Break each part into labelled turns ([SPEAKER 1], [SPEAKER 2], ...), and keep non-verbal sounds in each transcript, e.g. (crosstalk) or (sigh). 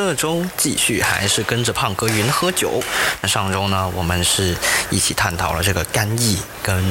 [SPEAKER 1] 这周继续还是跟着胖哥云喝酒。那上周呢，我们是一起探讨了这个干邑跟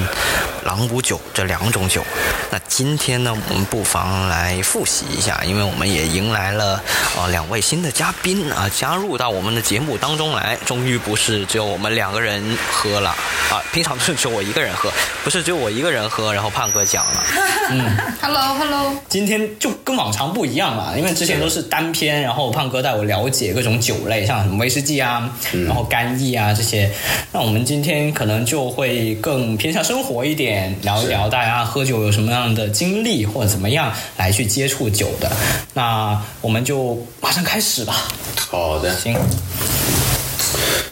[SPEAKER 1] 朗姆酒这两种酒。那今天呢，我们不妨来复习一下，因为我们也迎来了呃两位新的嘉宾啊，加入到我们的节目当中来。终于不是只有我们两个人喝了啊，平常都是只有我一个人喝，不是只有我一个人喝，然后胖哥讲了。(laughs)
[SPEAKER 2] 嗯，Hello Hello，
[SPEAKER 1] 今天就跟往常不一样了，因为之前都是单篇，然后胖哥带我了解各种酒类，像什么威士忌啊，然后干邑啊这些。那我们今天可能就会更偏向生活一点，聊一聊大家喝酒有什么样的经历，或者怎么样来去接触酒的。那我们就马上开始吧。
[SPEAKER 3] 好的，
[SPEAKER 1] 行。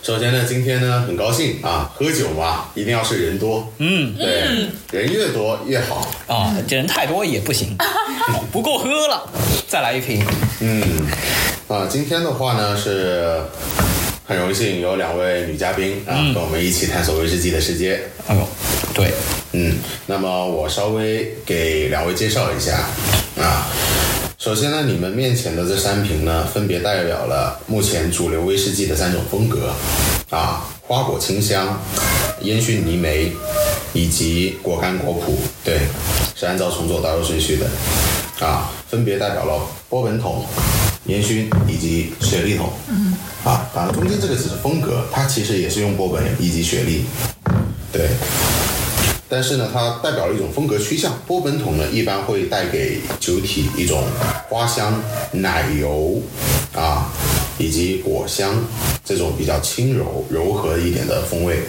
[SPEAKER 3] 首先呢，今天呢很高兴啊，喝酒嘛，一定要是人多，
[SPEAKER 1] 嗯，
[SPEAKER 3] 对，人越多越好。
[SPEAKER 1] 啊，这人太多也不行，(laughs) 不够喝了，再来一瓶。
[SPEAKER 3] 嗯，啊，今天的话呢是很荣幸有两位女嘉宾啊，跟我们一起探索威士忌的世界。
[SPEAKER 1] 哎呦，对，
[SPEAKER 3] 嗯，那么我稍微给两位介绍一下啊。首先呢，你们面前的这三瓶呢，分别代表了目前主流威士忌的三种风格，啊，花果清香、烟熏泥煤，以及果干果脯，对，是按照从左到右顺序的，啊，分别代表了波本桶、烟熏以及雪莉桶，嗯，啊，当然中间这个只是风格，它其实也是用波本以及雪莉，对。但是呢，它代表了一种风格趋向。波本桶呢，一般会带给酒体一种花香、奶油啊，以及果香这种比较轻柔、柔和一点的风味。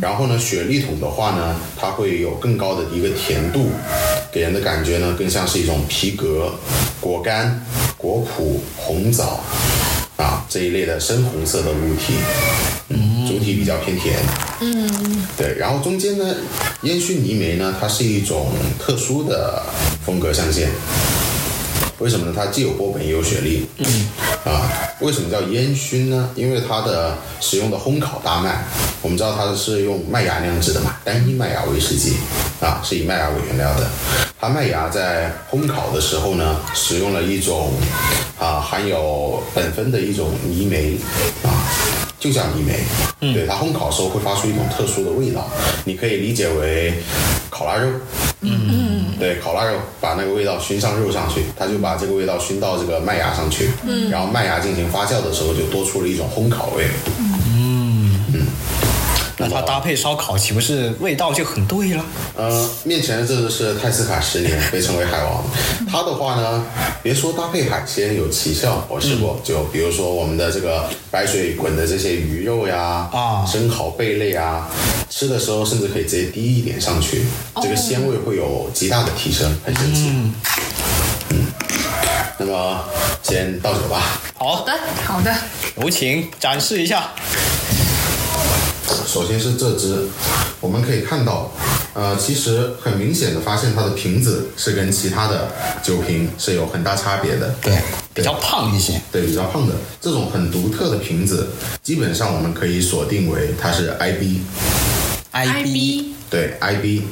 [SPEAKER 3] 然后呢，雪莉桶的话呢，它会有更高的一个甜度，给人的感觉呢，更像是一种皮革、果干、果脯、红枣啊这一类的深红色的物体。嗯，主体比较偏甜。嗯，对，然后中间呢，烟熏泥煤呢，它是一种特殊的风格象限。为什么呢？它既有波本也有雪莉。嗯，啊，为什么叫烟熏呢？因为它的使用的烘烤大麦，我们知道它是用麦芽酿制的嘛，单一麦芽威士忌，啊，是以麦芽为原料的。它麦芽在烘烤的时候呢，使用了一种啊含有苯酚的一种泥煤，啊。就像泥煤，对它烘烤时候会发出一种特殊的味道，你可以理解为烤腊肉，嗯，对，烤腊肉把那个味道熏上肉上去，它就把这个味道熏到这个麦芽上去，嗯，然后麦芽进行发酵的时候就多出了一种烘烤味。
[SPEAKER 1] 那它搭配烧烤，岂不是味道就很对了？
[SPEAKER 3] 呃，面前的这个是泰斯卡十年，被称为海王。它的话呢，别说搭配海鲜有奇效，我试过，就比如说我们的这个白水滚的这些鱼肉呀，啊，生蚝贝类啊，吃的时候甚至可以直接滴一点上去，这个鲜味会有极大的提升，很神奇。嗯，那么先倒酒吧。
[SPEAKER 1] 好
[SPEAKER 2] 的，好的，
[SPEAKER 1] 有请展示一下。
[SPEAKER 3] 首先是这只，我们可以看到，呃，其实很明显的发现它的瓶子是跟其他的酒瓶是有很大差别的。
[SPEAKER 1] 对，比较胖一些。
[SPEAKER 3] 对，比较胖的这种很独特的瓶子，基本上我们可以锁定为它是 IB。
[SPEAKER 1] IB。
[SPEAKER 3] 对，IB。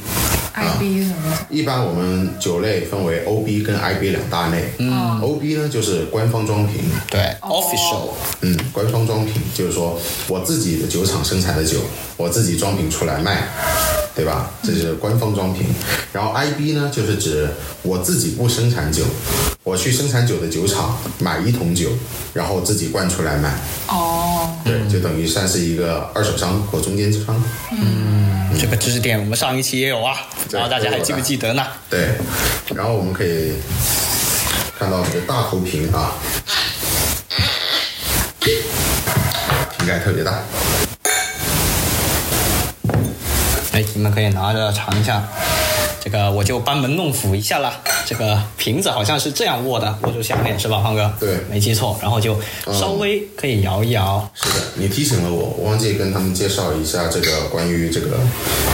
[SPEAKER 2] IB 是什么？
[SPEAKER 3] 一般我们酒类分为 OB 跟 IB 两大类。嗯，OB 呢就是官方装瓶。
[SPEAKER 1] 对，official。
[SPEAKER 3] 嗯，官方装瓶就是说我自己的酒厂生产的酒，我自己装瓶出来卖，对吧？这是官方装瓶。然后 IB 呢就是指我自己不生产酒，我去生产酒的酒厂买一桶酒，然后自己灌出来卖。
[SPEAKER 2] 哦。
[SPEAKER 3] 对，就等于算是一个二手商或中间商。
[SPEAKER 1] 嗯。这个知识点我们上一期也有啊，然后大家还记不记得呢？
[SPEAKER 3] 对，然后我们可以看到这个大头瓶啊，瓶盖特别大。
[SPEAKER 1] 哎，你们可以拿着尝一下，这个我就班门弄斧一下了。这个瓶子好像是这样握的，握住下面是吧，胖哥？
[SPEAKER 3] 对，
[SPEAKER 1] 没记错。然后就稍微可以摇一摇。
[SPEAKER 3] 是的，你提醒了我，我忘记跟他们介绍一下这个关于这个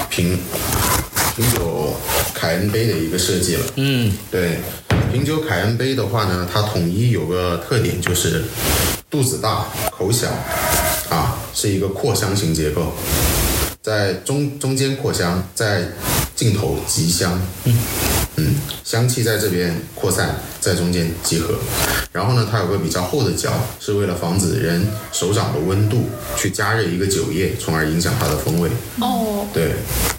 [SPEAKER 3] 瓶瓶酒凯恩杯的一个设计了。
[SPEAKER 1] 嗯，
[SPEAKER 3] 对，瓶酒凯恩杯的话呢，它统一有个特点就是肚子大、口小，啊，是一个扩香型结构，在中中间扩香，在尽头极香。嗯，香气在这边扩散，在中间集合。然后呢，它有个比较厚的角，是为了防止人手掌的温度去加热一个酒液，从而影响它的风味。
[SPEAKER 2] 哦，
[SPEAKER 3] 对，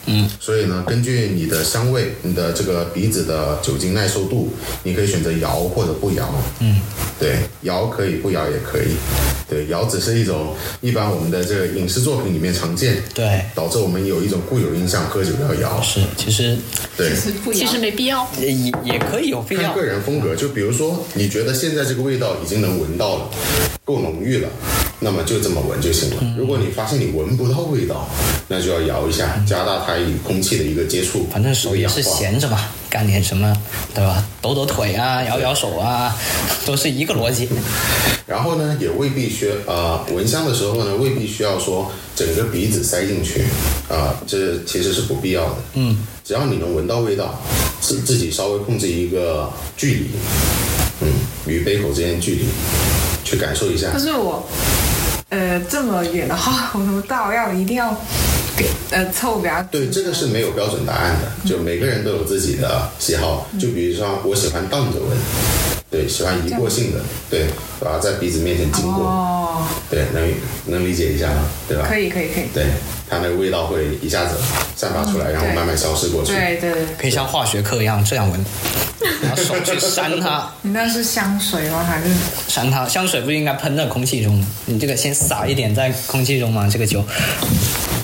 [SPEAKER 3] 嗯，所以呢，根据你的香味、你的这个鼻子的酒精耐受度，你可以选择摇或者不摇。嗯，对，摇可以，不摇也可以。对，摇只是一种一般我们的这个影视作品里面常见，
[SPEAKER 1] 对，
[SPEAKER 3] 导致我们有一种固有印象，喝酒要摇。
[SPEAKER 1] 是，其实
[SPEAKER 3] 对，
[SPEAKER 2] 其实没必要。
[SPEAKER 1] 也也也可以有必要
[SPEAKER 3] 看个。人风格，就比如说，你觉得现在这个味道已经能闻到了，够浓郁了，那么就这么闻就行了。如果你发现你闻不到味道，那就要摇一下，加大它与空气的一个接触，
[SPEAKER 1] 反正手也是闲着嘛，干点什么，对吧？抖抖腿啊，摇摇手啊，(laughs) 都是一个逻辑。
[SPEAKER 3] 然后呢，也未必需呃闻香的时候呢，未必需要说整个鼻子塞进去，啊、这其实是不必要的。嗯，只要你能闻到味道，自自己稍微控制一个距离，嗯，与杯口之间的距离，去感受一下
[SPEAKER 2] 可。是我，呃，这么远的话，(laughs) 我们到要一定要给呃凑给他
[SPEAKER 3] 对，这个是没有标准答案的，就每个人都有自己的喜好。就比如说，我喜欢荡着闻，对，喜欢一过性的，对，把它在鼻子面前经过，
[SPEAKER 2] 哦，
[SPEAKER 3] 对，能能理解一下吗？对吧？
[SPEAKER 2] 可以可以可以，
[SPEAKER 3] 对，它那个味道会一下子散发出来，然后慢慢消失过去。
[SPEAKER 2] 对对对，
[SPEAKER 1] 可以像化学课一样这样闻，拿手去扇它，(laughs)
[SPEAKER 2] 你那是香水吗？还是
[SPEAKER 1] 扇它。香水不应该喷在空气中吗？你这个先撒一点在空气中嘛，这个酒。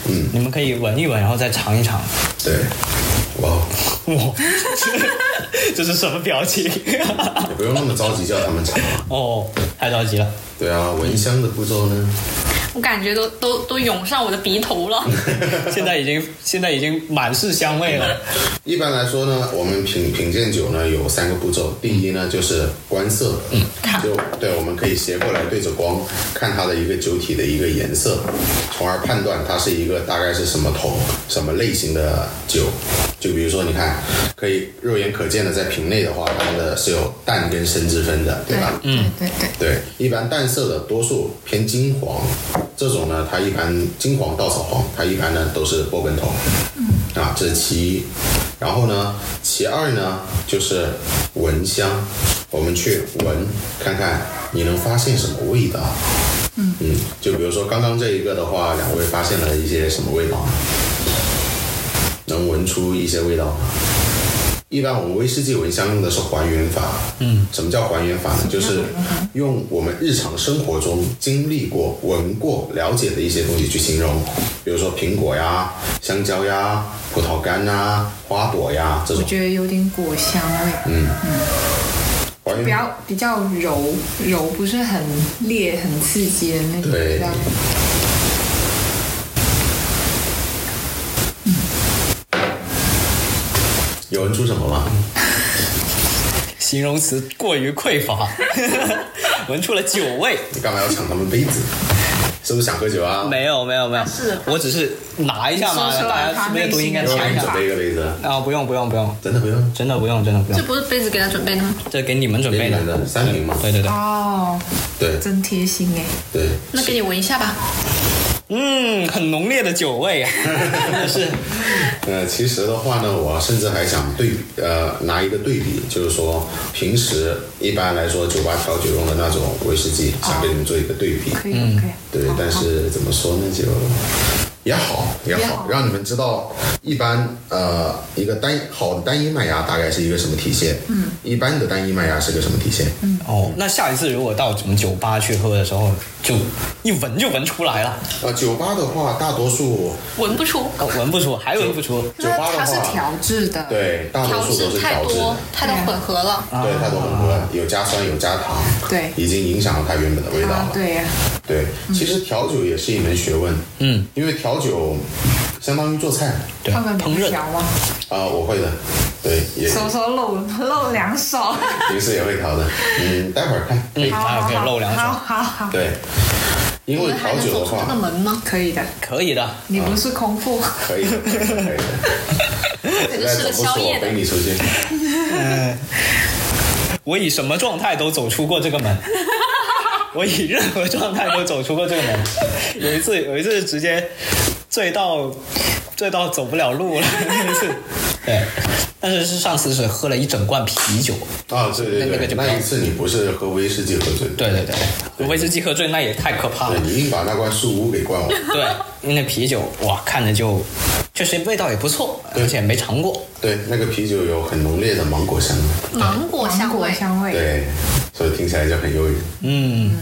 [SPEAKER 1] 嗯，你们可以闻一闻，然后再尝一尝。
[SPEAKER 3] 对，哇，(laughs)
[SPEAKER 1] 哇，这是什么表情？
[SPEAKER 3] 也不用那么着急叫他们尝。
[SPEAKER 1] 哦，太着急了。
[SPEAKER 3] 对啊，闻香的步骤呢？
[SPEAKER 4] 我感觉都都都涌上我的鼻头了。(laughs)
[SPEAKER 1] 现在已经现在已经满是香味了。(laughs)
[SPEAKER 3] 一般来说呢，我们品品鉴酒呢有三个步骤。第一呢就是观色，嗯，就对，我们可以斜过来对着光看它的一个酒体的一个颜色，从而判断它是一个大概是什么桶、什么类型的酒。就比如说，你看，可以肉眼可见的在瓶内的话，它们的是有淡跟深之分的，对吧？
[SPEAKER 2] 嗯，对对
[SPEAKER 3] 对，一般淡色的多数偏金黄，这种呢，它一般金黄稻草黄，它一般呢都是波本桶。嗯，啊，这是其一。然后呢，其二呢就是闻香，我们去闻看看你能发现什么味道。嗯嗯，就比如说刚刚这一个的话，两位发现了一些什么味道呢？能闻出一些味道吗？一般我们威士忌闻香用的是还原法。嗯，什么叫还原法呢？就是用我们日常生活中经历过、闻过、了解的一些东西去形容，比如说苹果呀、香蕉呀、葡萄干呐、花朵呀这种。
[SPEAKER 2] 我觉得有点果香味，
[SPEAKER 3] 嗯，还
[SPEAKER 2] 比较比较柔柔，不是很烈、很刺激的那种。
[SPEAKER 3] 对
[SPEAKER 2] 比较
[SPEAKER 3] 有闻出什么吗？
[SPEAKER 1] 形容词过于匮乏，(laughs) 闻出了酒味。
[SPEAKER 3] 你干嘛要抢他们杯子？是不是想喝酒啊？
[SPEAKER 1] 没有没有没有，
[SPEAKER 4] 是
[SPEAKER 1] 我只是拿一下嘛，大家是不是都应该抢一下
[SPEAKER 3] 准？备一个杯子，
[SPEAKER 1] 啊，不用不用不用，
[SPEAKER 3] 真的不用。
[SPEAKER 1] 真的不用真的不用这，
[SPEAKER 4] 不是杯子给他准备的吗？
[SPEAKER 1] 这给你们准备
[SPEAKER 3] 的三瓶嘛
[SPEAKER 1] 对对对，
[SPEAKER 2] 哦，
[SPEAKER 3] 对
[SPEAKER 2] 真贴心哎。
[SPEAKER 3] 对，
[SPEAKER 4] 那给你闻一下吧。
[SPEAKER 1] 嗯，很浓烈的酒味啊，(laughs) 是。
[SPEAKER 3] 呃，其实的话呢，我甚至还想对呃拿一个对比，就是说平时一般来说酒吧调酒用的那种威士忌，想给你们做一个对比。
[SPEAKER 2] 可以可以。
[SPEAKER 3] 对，但是怎么说呢，就也好也好
[SPEAKER 2] 也好，
[SPEAKER 3] 让你们知道一般呃一个单好的单一麦芽大概是一个什么体现，嗯，一般的单一麦芽是个什么体现，嗯，
[SPEAKER 1] 哦，那下一次如果到什么酒吧去喝的时候，就一闻就闻出来了，
[SPEAKER 3] 呃，酒吧的话，大多数
[SPEAKER 4] 闻不出，
[SPEAKER 1] 哦闻不出，还闻不出。
[SPEAKER 3] 酒吧的
[SPEAKER 2] 它是
[SPEAKER 3] 话，
[SPEAKER 2] 调制的，，
[SPEAKER 3] 对，大多
[SPEAKER 4] 调
[SPEAKER 3] 数都
[SPEAKER 4] 制太
[SPEAKER 3] 是调制
[SPEAKER 4] 太多混合了。
[SPEAKER 3] 对，太多混合，有加酸有加糖，
[SPEAKER 2] 对。
[SPEAKER 3] 已经影响了它原本的味道了。
[SPEAKER 2] 啊对呀，
[SPEAKER 3] 对，其实调酒也是一门学问，
[SPEAKER 1] 嗯，
[SPEAKER 3] 因为调酒相当于做菜
[SPEAKER 1] 对，
[SPEAKER 2] 他们
[SPEAKER 1] 烹饪
[SPEAKER 2] 调吗？
[SPEAKER 3] 啊、我会的，对，也
[SPEAKER 2] 手手露露两手，(laughs)
[SPEAKER 3] 平时也会调的，嗯，待会儿看，可以，
[SPEAKER 2] 好
[SPEAKER 1] 还有可以露两手
[SPEAKER 2] 好好好，
[SPEAKER 3] 对，因为调酒的
[SPEAKER 4] 能走出这个，门吗？
[SPEAKER 2] 可以的。
[SPEAKER 1] 可以的。
[SPEAKER 2] 你不是空腹，
[SPEAKER 3] 可以的，可以的。(laughs)
[SPEAKER 4] 感觉是个宵夜的
[SPEAKER 3] 陪。你出去。(laughs)
[SPEAKER 1] 我以什么状态都走出过这个门，我以任何状态都走出过这个门。有一次，有一次直接醉到醉到走不了路了，那次。对，但是是上次是喝了一整罐啤酒。
[SPEAKER 3] 啊，对对对，
[SPEAKER 1] 那那个就
[SPEAKER 3] 那一次你不是喝威士忌喝醉，
[SPEAKER 1] 对对对，威士忌喝醉那也太可怕了。
[SPEAKER 3] 你硬把那罐树屋给灌完。
[SPEAKER 1] 对，因为那啤酒哇，看着就确实味道也不错，而且没尝过。
[SPEAKER 3] 对，那个啤酒有很浓烈的芒果香，
[SPEAKER 4] 芒果
[SPEAKER 2] 芒果
[SPEAKER 4] 香味，
[SPEAKER 2] 香味，
[SPEAKER 3] 对，所以听起来就很诱人。
[SPEAKER 1] 嗯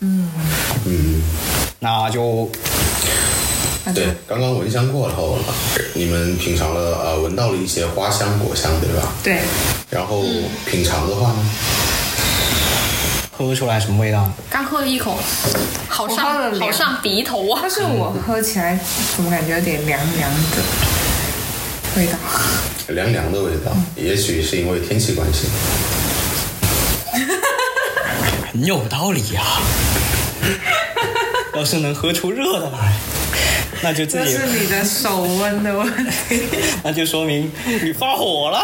[SPEAKER 3] 嗯，
[SPEAKER 1] 那就
[SPEAKER 2] 那就
[SPEAKER 3] 对，刚刚闻香过后，你们品尝了呃，闻到了一些花香果香，对吧？
[SPEAKER 2] 对，
[SPEAKER 3] 然后品尝的话呢，
[SPEAKER 1] 喝不出来什么味道。
[SPEAKER 4] 刚喝了一口，好上好上鼻头啊
[SPEAKER 2] 但！是我喝起来怎么感觉有点凉凉的味道？
[SPEAKER 3] 凉凉的味道，也许是因为天气关系。(laughs)
[SPEAKER 1] 很有道理呀、(laughs) 要是能喝出热的来，那就自己
[SPEAKER 2] 这是，你的手温的问题，(laughs)
[SPEAKER 1] 那就说明你发火了。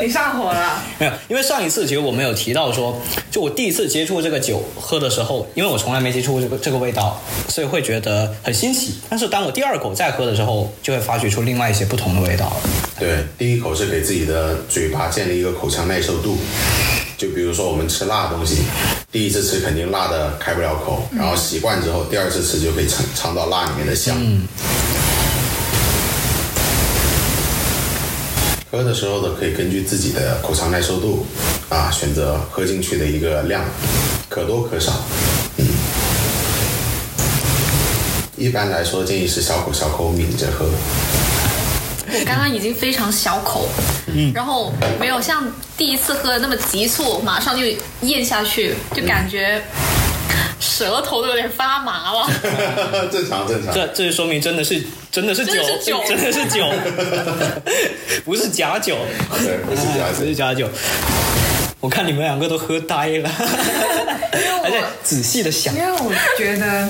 [SPEAKER 2] 你上火了。
[SPEAKER 1] 没有，因为上一次其实我们有提到说，就我第一次接触这个酒喝的时候，因为我从来没接触过这个这个味道，所以会觉得很新奇。但是当我第二口再喝的时候，就会发掘出另外一些不同的味道。
[SPEAKER 3] 对，第一口是给自己的嘴巴建立一个口腔耐受度。就比如说我们吃辣的东西，第一次吃肯定辣的开不了口，然后习惯之后，第二次吃就可以尝尝到辣里面的香。喝的时候呢，可以根据自己的口腔耐受度啊，选择喝进去的一个量，可多可少。嗯，一般来说建议是小口小口抿着喝。
[SPEAKER 4] 我刚刚已经非常小口，
[SPEAKER 1] 嗯
[SPEAKER 4] 然后没有像第一次喝的那么急促，马上就咽下去，就感觉舌头都有点发麻了。(laughs)
[SPEAKER 3] 正常正常。
[SPEAKER 1] 这这就说明真的是真的是酒，
[SPEAKER 4] 真的是酒 (laughs)
[SPEAKER 1] 不是假酒，
[SPEAKER 3] 对，不是假
[SPEAKER 1] 不是假酒。我看你们两个都喝呆了，(laughs) 还在仔细的想
[SPEAKER 2] 因。为我觉得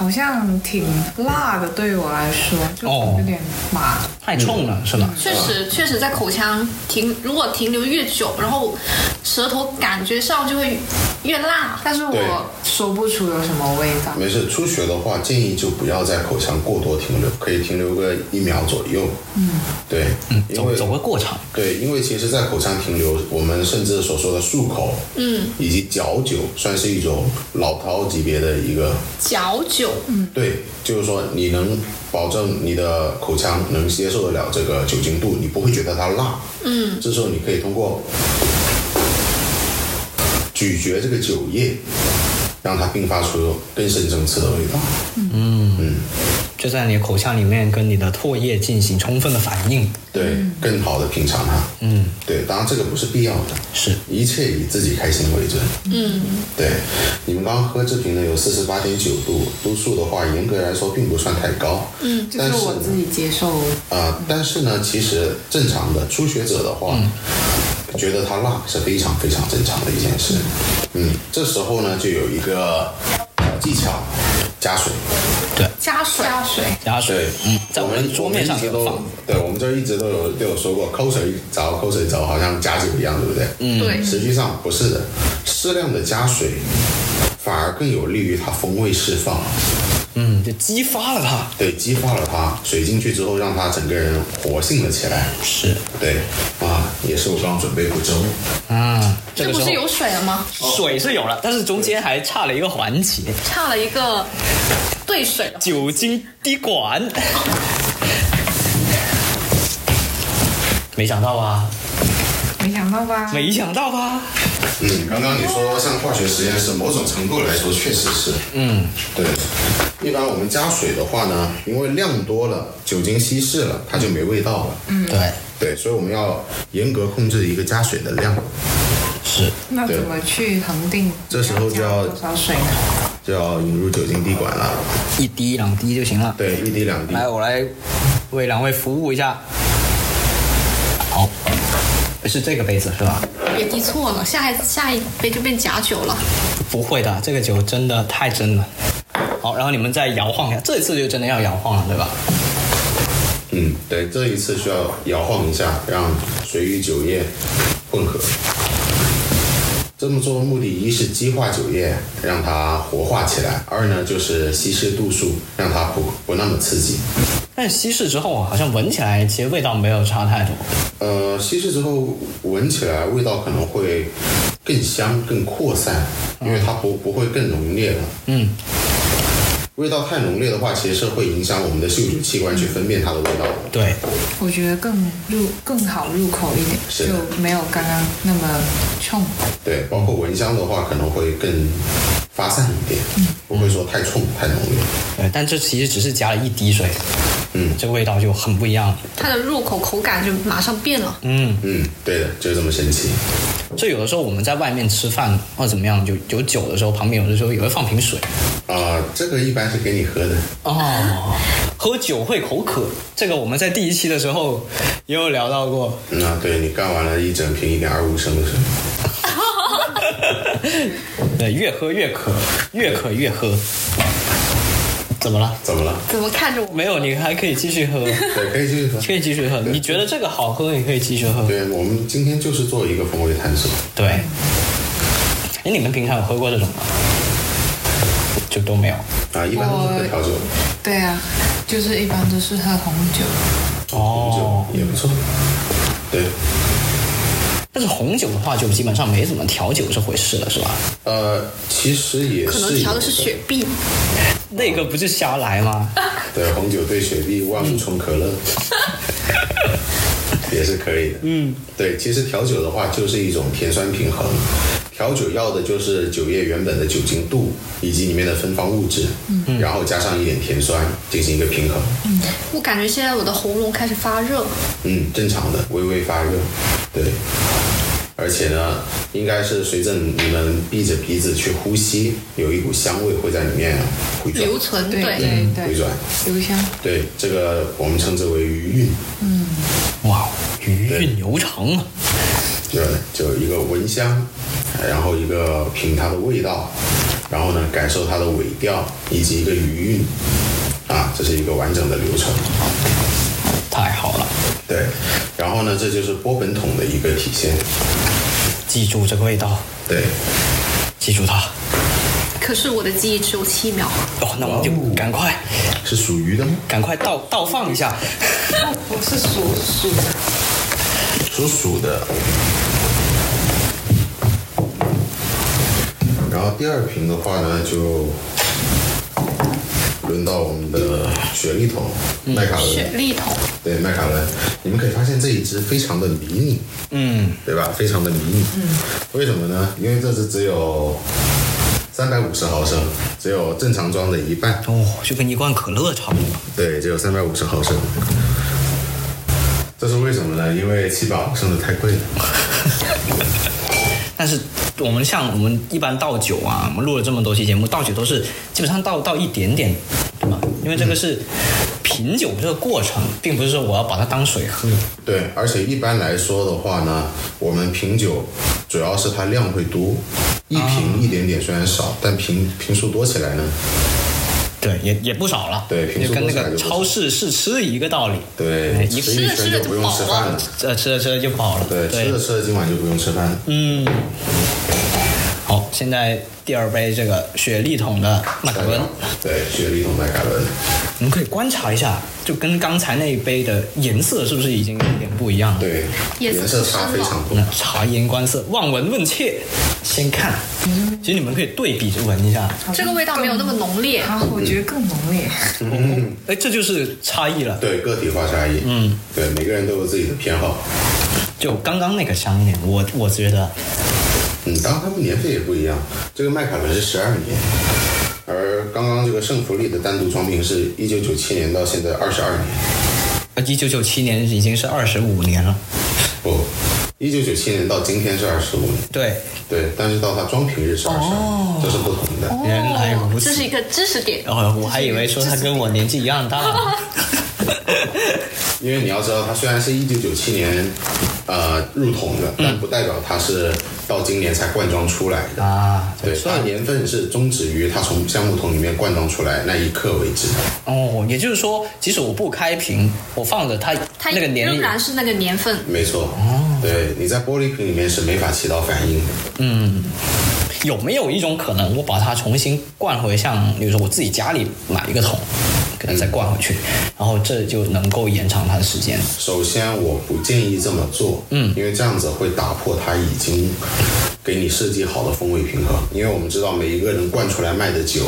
[SPEAKER 2] 好像挺辣的，对我来说就
[SPEAKER 1] 哦
[SPEAKER 2] 有点麻。
[SPEAKER 1] 太冲了，是吧？
[SPEAKER 4] 确实，确实在口腔停，如果停留越久，然后舌头感觉上就会越辣。
[SPEAKER 2] 但是我说不出有什么味道。
[SPEAKER 3] 没事，初学的话建议就不要在口腔过多停留，可以停留个一秒左右。嗯，对，因为
[SPEAKER 1] 走走个过场。
[SPEAKER 3] 对，因为其实，在口腔停留，我们甚至所说的漱口，嗯，以及嚼酒，算是一种老饕级别的一个
[SPEAKER 4] 嚼酒，
[SPEAKER 3] 对，就是说你能保证你的口腔能接受得了这个酒精度，你不会觉得它辣。嗯，这时候你可以通过咀嚼这个酒液，让它并发出更深层次的味道。
[SPEAKER 1] 就在你的口腔里面跟你的唾液进行充分的反应。
[SPEAKER 3] 对，更好的品尝它。
[SPEAKER 1] 嗯，
[SPEAKER 3] 对，当然这个不是必要的，
[SPEAKER 1] 是
[SPEAKER 3] 一切以自己开心为准。嗯，对，你们刚刚喝这瓶呢有四十八点九度，度数的话严格来说并不算太高。嗯，
[SPEAKER 2] 就
[SPEAKER 3] 但是
[SPEAKER 2] 是我自己接受，
[SPEAKER 3] 啊、但是呢，其实正常的初学者的话，觉得它辣是非常非常正常的一件事。嗯，这时候呢，就有一个呃技巧，加水。
[SPEAKER 4] 对加水，
[SPEAKER 2] 加水，
[SPEAKER 1] 加水，嗯，在我们桌面上
[SPEAKER 3] 都
[SPEAKER 1] 放。
[SPEAKER 3] 对，我们这儿一直都有都有说过，抠水凿抠水凿，好像加酒一样，对不对？嗯，
[SPEAKER 4] 对
[SPEAKER 3] 实际上不是的，适量的加水反而更有利于它风味释放。
[SPEAKER 1] 嗯，就激发了他。
[SPEAKER 3] 对，激发了他，水进去之后，让他整个人活性了起来。
[SPEAKER 1] 是
[SPEAKER 3] 对，啊，也是我刚刚准备不周。
[SPEAKER 1] 啊，这个时候
[SPEAKER 4] 这不是有水了吗？
[SPEAKER 1] 水是有了，但是中间还差了一个环节，
[SPEAKER 4] 差了一个兑水。
[SPEAKER 1] 酒精滴管。没想到吧？
[SPEAKER 2] 没想到吧？
[SPEAKER 1] 没想到吧？
[SPEAKER 3] 嗯，刚刚你说像化学实验室，某种程度来说确实是。
[SPEAKER 1] 嗯，
[SPEAKER 3] 对，一般我们加水的话呢，因为量多了，酒精稀释了，它就没味道了。嗯，
[SPEAKER 1] 对，
[SPEAKER 3] 对，所以我们要严格控制一个加水的量，
[SPEAKER 1] 是
[SPEAKER 2] 那怎么去恒定？
[SPEAKER 3] 这时候就要
[SPEAKER 2] 加多少水呢？
[SPEAKER 3] 就要引入酒精滴管了。
[SPEAKER 1] 一滴两滴就行了。
[SPEAKER 3] 对，一滴两滴。
[SPEAKER 1] 来，我来为两位服务一下。好，是这个杯子是吧？
[SPEAKER 4] 别滴错了，下一下一杯就变假酒了。
[SPEAKER 1] 不会的，这个酒真的太真了。好，然后你们再摇晃一下，这一次就真的要摇晃了，对吧？
[SPEAKER 3] 嗯，对，这一次需要摇晃一下，让水与酒液混合。这么做的目的一是激化酒液，让它活化起来；二呢就是稀释度数，让它不不那么刺激。
[SPEAKER 1] 但稀释之后啊，好像闻起来其实味道没有差太多。
[SPEAKER 3] 呃，稀释之后闻起来味道可能会更香、更扩散，因为它不不会更浓烈了。
[SPEAKER 1] 嗯，
[SPEAKER 3] 味道太浓烈的话，其实是会影响我们的嗅觉器官去分辨它的味道的。
[SPEAKER 1] 对，
[SPEAKER 2] 我觉得更入更好入口一点，就没有刚刚那么冲。
[SPEAKER 3] 对，包括闻香的话，可能会更发散一点，不会说太冲、太浓烈。
[SPEAKER 1] 对，但这其实只是加了一滴水，
[SPEAKER 3] 嗯
[SPEAKER 1] 这个味道就很不一样了。
[SPEAKER 4] 它的入口口感就马上变了。
[SPEAKER 1] 嗯，
[SPEAKER 3] 嗯，对的，就是这么神奇。
[SPEAKER 1] 就有的时候我们在外面吃饭或者怎么样，有有酒的时候，旁边有的时候也会放瓶水。
[SPEAKER 3] 啊、这个一般是给你喝的。
[SPEAKER 1] 哦，喝酒会口渴，这个我们在第一期的时候也有聊到过。
[SPEAKER 3] 嗯啊，对你干完了一整瓶一点二五升的水。(laughs)
[SPEAKER 1] 对，越喝越渴，越渴越喝。怎么了？
[SPEAKER 3] 怎么了？
[SPEAKER 4] 怎么看着我？
[SPEAKER 1] 没有，你还可以继续喝，
[SPEAKER 3] 对，可以继续喝。
[SPEAKER 1] 可以继续喝。你觉得这个好喝，你可以继续喝。
[SPEAKER 3] 对，我们今天就是做一个风味探索。
[SPEAKER 1] 对。哎，你们平常有喝过这种吗？就都没有。
[SPEAKER 3] 啊，一般都是喝调酒，
[SPEAKER 2] 对啊，就是一般都是喝红酒。
[SPEAKER 3] 红
[SPEAKER 1] 哦
[SPEAKER 3] 酒也不错。对，
[SPEAKER 1] 但是红酒的话，就基本上没怎么调酒这回事了，是吧？
[SPEAKER 3] 呃，其实也是
[SPEAKER 4] 可能调的是雪碧，
[SPEAKER 1] 那个不是瞎来吗？(laughs)
[SPEAKER 3] 对，红酒兑雪碧，万物冲可乐，(laughs) 也是可以的。嗯，对，其实调酒的话就是一种甜酸平衡，调酒要的就是酒液原本的酒精度以及里面的芬芳物质，嗯，然后加上一点甜酸进行一个平衡。
[SPEAKER 4] 嗯我感觉现在我的喉咙开始发热。
[SPEAKER 3] 嗯，正常的，微微发热，对。而且呢，应该是随着你们闭着鼻子去呼吸，有一股香味会在里面回转，
[SPEAKER 4] 留存，
[SPEAKER 2] 对
[SPEAKER 4] 对，
[SPEAKER 2] 对
[SPEAKER 3] 回转。
[SPEAKER 2] 留香。
[SPEAKER 3] 对，这个我们称之为余韵，嗯
[SPEAKER 1] 哇，余韵悠长啊！
[SPEAKER 3] 就就一个闻香，然后一个品它的味道，然后呢感受它的尾调以及一个余韵，啊，这是一个完整的流程。
[SPEAKER 1] 太好了，
[SPEAKER 3] 对，然后呢，这就是波本桶的一个体现。
[SPEAKER 1] 记住这个味道，
[SPEAKER 3] 对，
[SPEAKER 1] 记住它。
[SPEAKER 4] 可是我的记忆只有七秒。
[SPEAKER 1] 哦，那我们就赶快
[SPEAKER 3] 是属鱼的吗？
[SPEAKER 1] 赶快倒倒放一下。
[SPEAKER 2] 我是属鼠的，
[SPEAKER 3] 属鼠的。然后第二瓶的话呢，就轮到我们的雪莉桶麦卡伦。
[SPEAKER 4] 雪莉桶，
[SPEAKER 3] 对麦卡伦，你们可以发现这一支非常的迷你，
[SPEAKER 1] 嗯，
[SPEAKER 3] 对吧？非常的迷你。嗯。为什么呢？因为这支只有三百五十毫升，只有正常装的一半。
[SPEAKER 1] 哦，就跟一罐可乐差不多。
[SPEAKER 3] 对，只有三百五十毫升。这是为什么呢？因为七百毫升的太贵了。(laughs)
[SPEAKER 1] 但是我们像我们一般倒酒啊，我们录了这么多期节目，倒酒都是基本上倒倒一点点，对吧？因为这个是品酒这个过程，并不是说我要把它当水喝。
[SPEAKER 3] 对，而且一般来说的话呢，我们品酒主要是它量会多，一瓶一点点虽然少，但瓶瓶数多起来呢，
[SPEAKER 1] 对，也也不少了。
[SPEAKER 3] 对
[SPEAKER 1] 就跟那个超市试吃一个道理。
[SPEAKER 3] 对
[SPEAKER 1] 哎，一
[SPEAKER 3] 吃
[SPEAKER 4] 着吃着就
[SPEAKER 3] 不用吃饭了。
[SPEAKER 1] 呃，吃着吃着就饱了。
[SPEAKER 3] 对，吃着吃着今晚就不用吃饭了。
[SPEAKER 1] 嗯。好，现在第二杯这个雪莉桶的麦卡伦，
[SPEAKER 3] 对，雪莉桶麦卡伦，
[SPEAKER 1] 你们可以观察一下，就跟刚才那一杯的颜色是不是已经有点不一样了？
[SPEAKER 3] 对，
[SPEAKER 4] 颜色
[SPEAKER 3] 差非常多
[SPEAKER 1] 那。察言观色，望闻问切，先看。其实你们可以对比着闻一下，
[SPEAKER 4] 这个味道没有那么浓烈。
[SPEAKER 2] 啊，我觉得更浓烈。
[SPEAKER 1] 嗯哎，这就是差异了。
[SPEAKER 3] 对，个体化差异。嗯，对，每个人都有自己的偏好。
[SPEAKER 1] 就刚刚那个香点，我我觉得
[SPEAKER 3] 嗯，当然他们年份也不一样，这个麦卡伦是十二年，而刚刚这个圣弗利的单独装瓶是一九九七年到现在二十二年。
[SPEAKER 1] 呃，一九九七年已经是二十五年了。
[SPEAKER 3] 不，一九九七年到今天是二十五年。
[SPEAKER 1] 对，
[SPEAKER 3] 对，但是到它装瓶日是二十二年，这是不同的。
[SPEAKER 1] 原来如此
[SPEAKER 4] 这是一个知识点。
[SPEAKER 1] 哦，我还以为说他跟我年纪一样大。(laughs)
[SPEAKER 3] 因为你要知道，它虽然是一九九七年，呃入桶的，但不代表它是到今年才灌装出来的。
[SPEAKER 1] 啊，
[SPEAKER 3] 对，
[SPEAKER 1] 所以
[SPEAKER 3] 它年份是终止于它从橡木桶里面灌装出来那一刻为止。
[SPEAKER 1] 哦，也就是说，即使我不开瓶，我放着它
[SPEAKER 4] 它
[SPEAKER 1] 那个年
[SPEAKER 4] 仍然是那个年份。
[SPEAKER 3] 没错，哦对，你在玻璃瓶里面是没法起到反应的。
[SPEAKER 1] 嗯有没有一种可能，我把它重新灌回像，比如说我自己家里买一个桶，给它再灌回去，然后这就能够延长它的时间。
[SPEAKER 3] 首先，我不建议这么做，嗯，因为这样子会打破它已经给你设计好的风味平衡。因为我们知道每一个人灌出来卖的酒，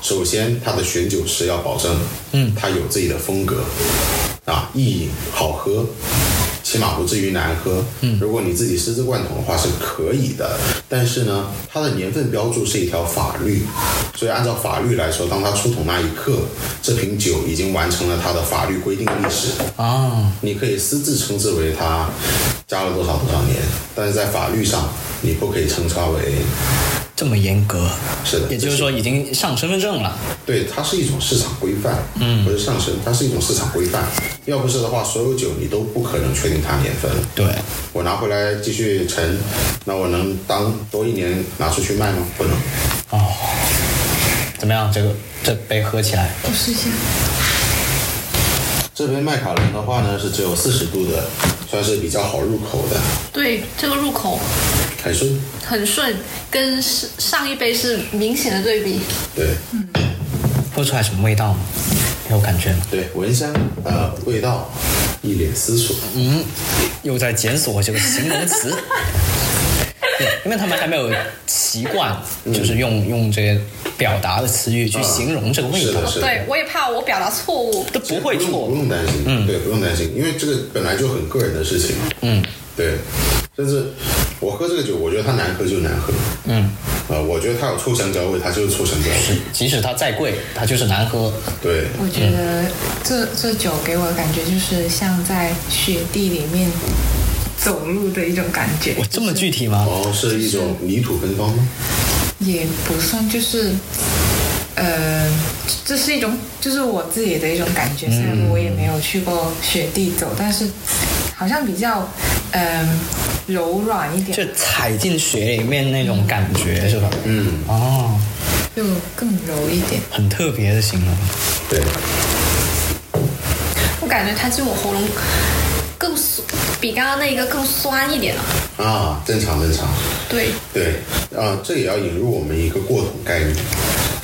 [SPEAKER 3] 首先他的选酒师要保证，嗯，他有自己的风格，啊，意饮好喝。起码不至于难喝。嗯，如果你自己私自灌桶的话是可以的，但是呢，它的年份标注是一条法律，所以按照法律来说，当它出桶那一刻，这瓶酒已经完成了它的法律规定历史。
[SPEAKER 1] 啊，
[SPEAKER 3] 你可以私自称之为它加了多少多少年，但是在法律上你不可以称它为
[SPEAKER 1] 这么严格，
[SPEAKER 3] 是的，
[SPEAKER 1] 也就是说已经上身份证了。
[SPEAKER 3] 对，它是一种市场规范，嗯，不是上升，它是一种市场规范。要不是的话，所有酒你都不可能确定它年份。
[SPEAKER 1] 对，
[SPEAKER 3] 我拿回来继续陈，那我能当多一年拿出去卖吗？不能。
[SPEAKER 1] 哦，怎么样？这个这杯喝起来，
[SPEAKER 2] 我试一下。
[SPEAKER 3] 这杯麦卡伦的话呢是只有四十度的，算是比较好入口的，
[SPEAKER 4] 对，这个入口
[SPEAKER 3] 很顺。
[SPEAKER 4] 很顺，跟上上一杯是明显的对比。
[SPEAKER 3] 对
[SPEAKER 1] 喝出来什么味道吗？有感觉吗？
[SPEAKER 3] 对，闻香呃味道一脸思索。
[SPEAKER 1] 嗯，又在检索这个形容词。对，(laughs) 因为他们还没有习惯，就是用用这些表达的词语去形容这个味道
[SPEAKER 3] 是的，，是的。
[SPEAKER 4] 对，我也怕我表达错误。
[SPEAKER 1] 都不会错
[SPEAKER 3] 不。用担心，嗯，对，不用担心，因为这个本来就很个人的事情，嗯，对，甚至我喝这个酒，我觉得它难喝就难喝，嗯，呃，我觉得它有臭香蕉味，它就是臭香蕉味，
[SPEAKER 1] 即使它再贵，它就是难喝。
[SPEAKER 3] 对，
[SPEAKER 2] 我觉得这这酒给我的感觉就是像在雪地里面走路的一种感觉
[SPEAKER 1] 哇，，这么具体吗？
[SPEAKER 3] 哦，是一种泥土芬芳吗？
[SPEAKER 2] 也不算，就是，呃，这是一种，就是我自己的一种感觉。虽然我也没有去过雪地走，但是好像比较，嗯、柔软一点，
[SPEAKER 1] 就踩进雪里面那种感觉是吧？
[SPEAKER 3] 嗯，
[SPEAKER 1] 哦，
[SPEAKER 2] 就更柔一点。
[SPEAKER 1] 很特别的形容。
[SPEAKER 3] 对，
[SPEAKER 4] 我感觉它进我喉咙更酸，比刚刚那个更酸一点了。
[SPEAKER 3] 啊，正常正常，
[SPEAKER 4] 对，
[SPEAKER 3] 对，啊，这也要引入我们一个过桶概念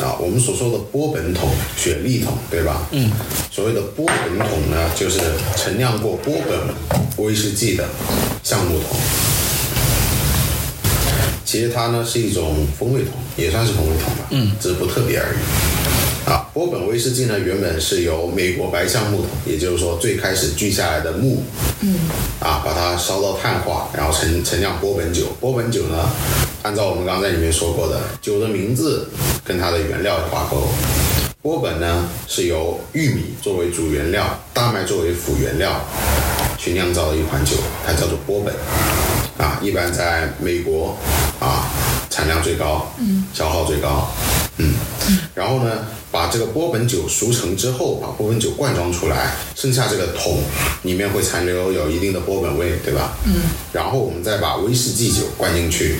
[SPEAKER 3] 啊，我们所说的波本桶、雪莉桶，对吧？嗯，所谓的波本桶呢，就是陈酿过波本威士忌的橡木桶。其实它呢是一种风味桶，也算是风味桶吧，嗯，只是不特别而已。啊，波本威士忌呢，原本是由美国白橡木桶，也就是说最开始锯下来的木，嗯，啊，把它烧到碳化，然后陈陈酿波本酒。波本酒呢，按照我们刚刚在里面说过的，酒的名字跟它的原料挂钩。波本呢是由玉米作为主原料，大麦作为辅原料去酿造的一款酒，它叫做波本。啊，一般在美国啊产量最高，嗯，消耗最高，嗯，然后呢，把这个波本酒熟成之后，把波本酒灌装出来，剩下这个桶里面会残留有一定的波本味，对吧？嗯，然后我们再把威士忌酒灌进去，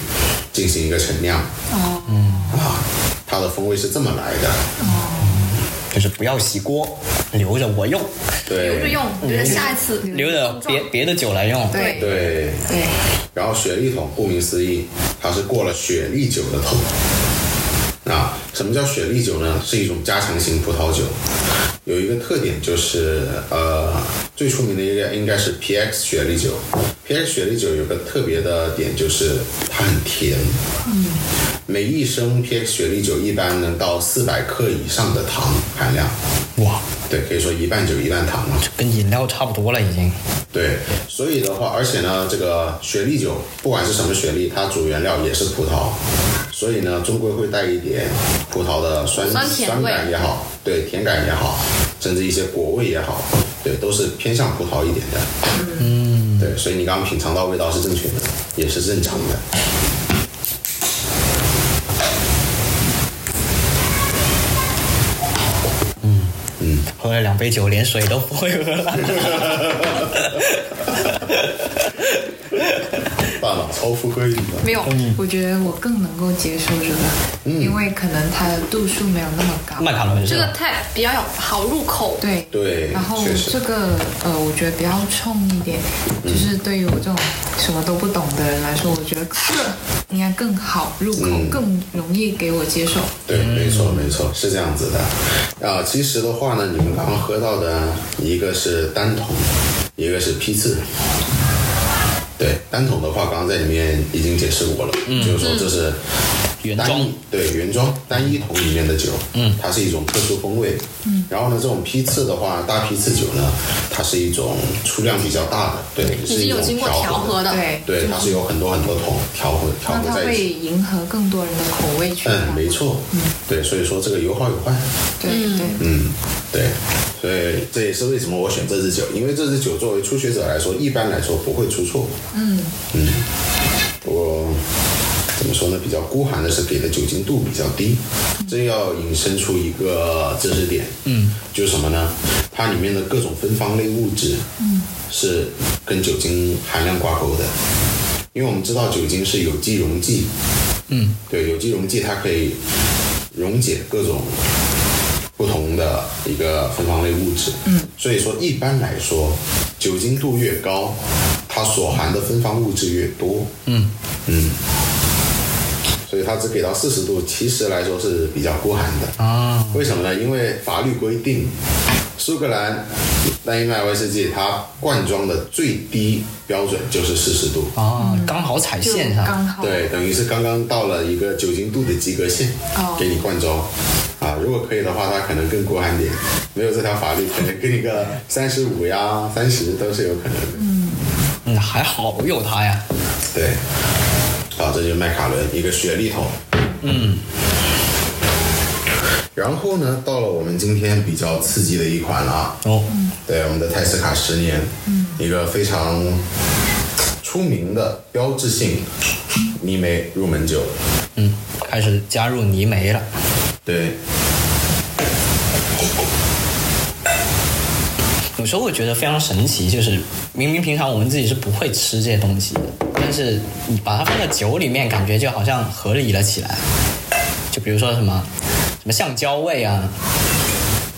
[SPEAKER 3] 进行一个陈酿。哦，嗯，啊，它的风味是这么来的。
[SPEAKER 1] 哦就是不要洗锅，留着我用，
[SPEAKER 3] 对，
[SPEAKER 4] 留着用，留着下一次
[SPEAKER 1] 留着别别的酒来用。
[SPEAKER 2] 对
[SPEAKER 3] 对，
[SPEAKER 2] 对，
[SPEAKER 3] 然后雪莉桶，顾名思义，它是过了雪莉酒的桶。啊，什么叫雪莉酒呢？是一种加强型葡萄酒，有一个特点就是，呃，最出名的一个应该是 PX 雪莉酒。PX 雪莉酒有个特别的点就是它很甜，嗯，每一升 PX 雪莉酒一般能到四百克以上的糖含量，
[SPEAKER 1] 哇，
[SPEAKER 3] 对，可以说一半酒一半糖嘛。
[SPEAKER 1] 跟饮料差不多了已经。
[SPEAKER 3] 对，所以的话，而且呢，这个雪莉酒不管是什么雪莉，它主原料也是葡萄，所以呢，终归会带一点葡萄的酸
[SPEAKER 4] 酸
[SPEAKER 3] 感也好，对，甜感也好，甚至一些果味也好，对，都是偏向葡萄一点的。嗯，对，所以你刚刚品尝到味道是正确的，也是正常的。
[SPEAKER 1] 喝了两杯酒，连水都不会喝了。(laughs)
[SPEAKER 3] 大脑超负荷运的。
[SPEAKER 4] 没有，
[SPEAKER 2] 我觉得我更能够接受这个，因为可能它的度数没有那么高。
[SPEAKER 1] 麦卡伦？
[SPEAKER 4] 这个太比较好入口。
[SPEAKER 2] 对
[SPEAKER 3] 对
[SPEAKER 2] 然后这个呃，我觉得比较冲一点，就是对于我这种什么都不懂的人来说，我觉得这个应该更好入口，
[SPEAKER 3] 嗯
[SPEAKER 2] 更容易给我接受。
[SPEAKER 3] 对，没错没错，是这样子的。啊，其实的话呢，你们刚刚喝到的一个是单桶，一个是批次。对，单桶的话，刚刚在里面已经解释过了，就是说这是
[SPEAKER 1] 原装。
[SPEAKER 3] 单一对原装单一桶里面的酒，嗯，它是一种特殊风味，嗯，然后呢，这种批次的话，大批次酒呢，它是一种出量比较大的，对，
[SPEAKER 4] 已经
[SPEAKER 3] 是一种
[SPEAKER 4] 有经过调
[SPEAKER 3] 调
[SPEAKER 4] 和的。
[SPEAKER 2] 对，
[SPEAKER 3] 对，它是有很多很多桶调和调和在一起，
[SPEAKER 2] 迎合更多人的口味去。
[SPEAKER 3] 嗯，没错，嗯。对，所以说这个有好有坏，
[SPEAKER 2] 对对，
[SPEAKER 3] 嗯，对，所以这也是为什么我选这支酒，因为这支酒作为初学者来说，一般来说不会出错。
[SPEAKER 2] 嗯。
[SPEAKER 3] 嗯，我怎么说呢？比较孤寒的是给的酒精度比较低，这要引申出一个知识点，嗯，就是什么呢？它里面的各种芬芳类物质，嗯，是跟酒精含量挂钩的，因为我们知道酒精是有机溶剂，
[SPEAKER 1] 嗯，
[SPEAKER 3] 对，有机溶剂它可以溶解各种不同的一个芬芳类物质。嗯，所以说一般来说，酒精度越高，它所含的芬芳物质越多。
[SPEAKER 1] 嗯
[SPEAKER 3] 嗯，所以它只给到四十度，其实来说是比较孤寒的。
[SPEAKER 1] 啊，
[SPEAKER 3] 为什么呢？因为法律规定，苏格兰单一麦威士忌它灌装的最低标准就是四十度。
[SPEAKER 1] 啊，刚好踩线上。
[SPEAKER 2] 刚好。
[SPEAKER 3] 对，等于是刚刚到了一个酒精度的及格线，
[SPEAKER 2] 哦
[SPEAKER 3] 给你灌装。啊，如果可以的话，它可能更过寒点。没有这条法律，可能给你个三十五呀、三十都是有可能的。
[SPEAKER 1] 嗯，还好有它呀。
[SPEAKER 3] 对，好，这就是麦卡伦一个雪莉桶。
[SPEAKER 1] 嗯，
[SPEAKER 3] 然后呢，到了我们今天比较刺激的一款了。
[SPEAKER 1] 哦，
[SPEAKER 3] 对，我们的泰斯卡十年，一个非常出名的标志性泥煤入门酒。
[SPEAKER 1] 嗯，开始加入泥煤了。
[SPEAKER 3] 对，
[SPEAKER 1] 有时候我觉得非常神奇，就是明明平常我们自己是不会吃这些东西的，但是你把它放在酒里面，感觉就好像合理了起来。就比如说什么什么橡胶味啊，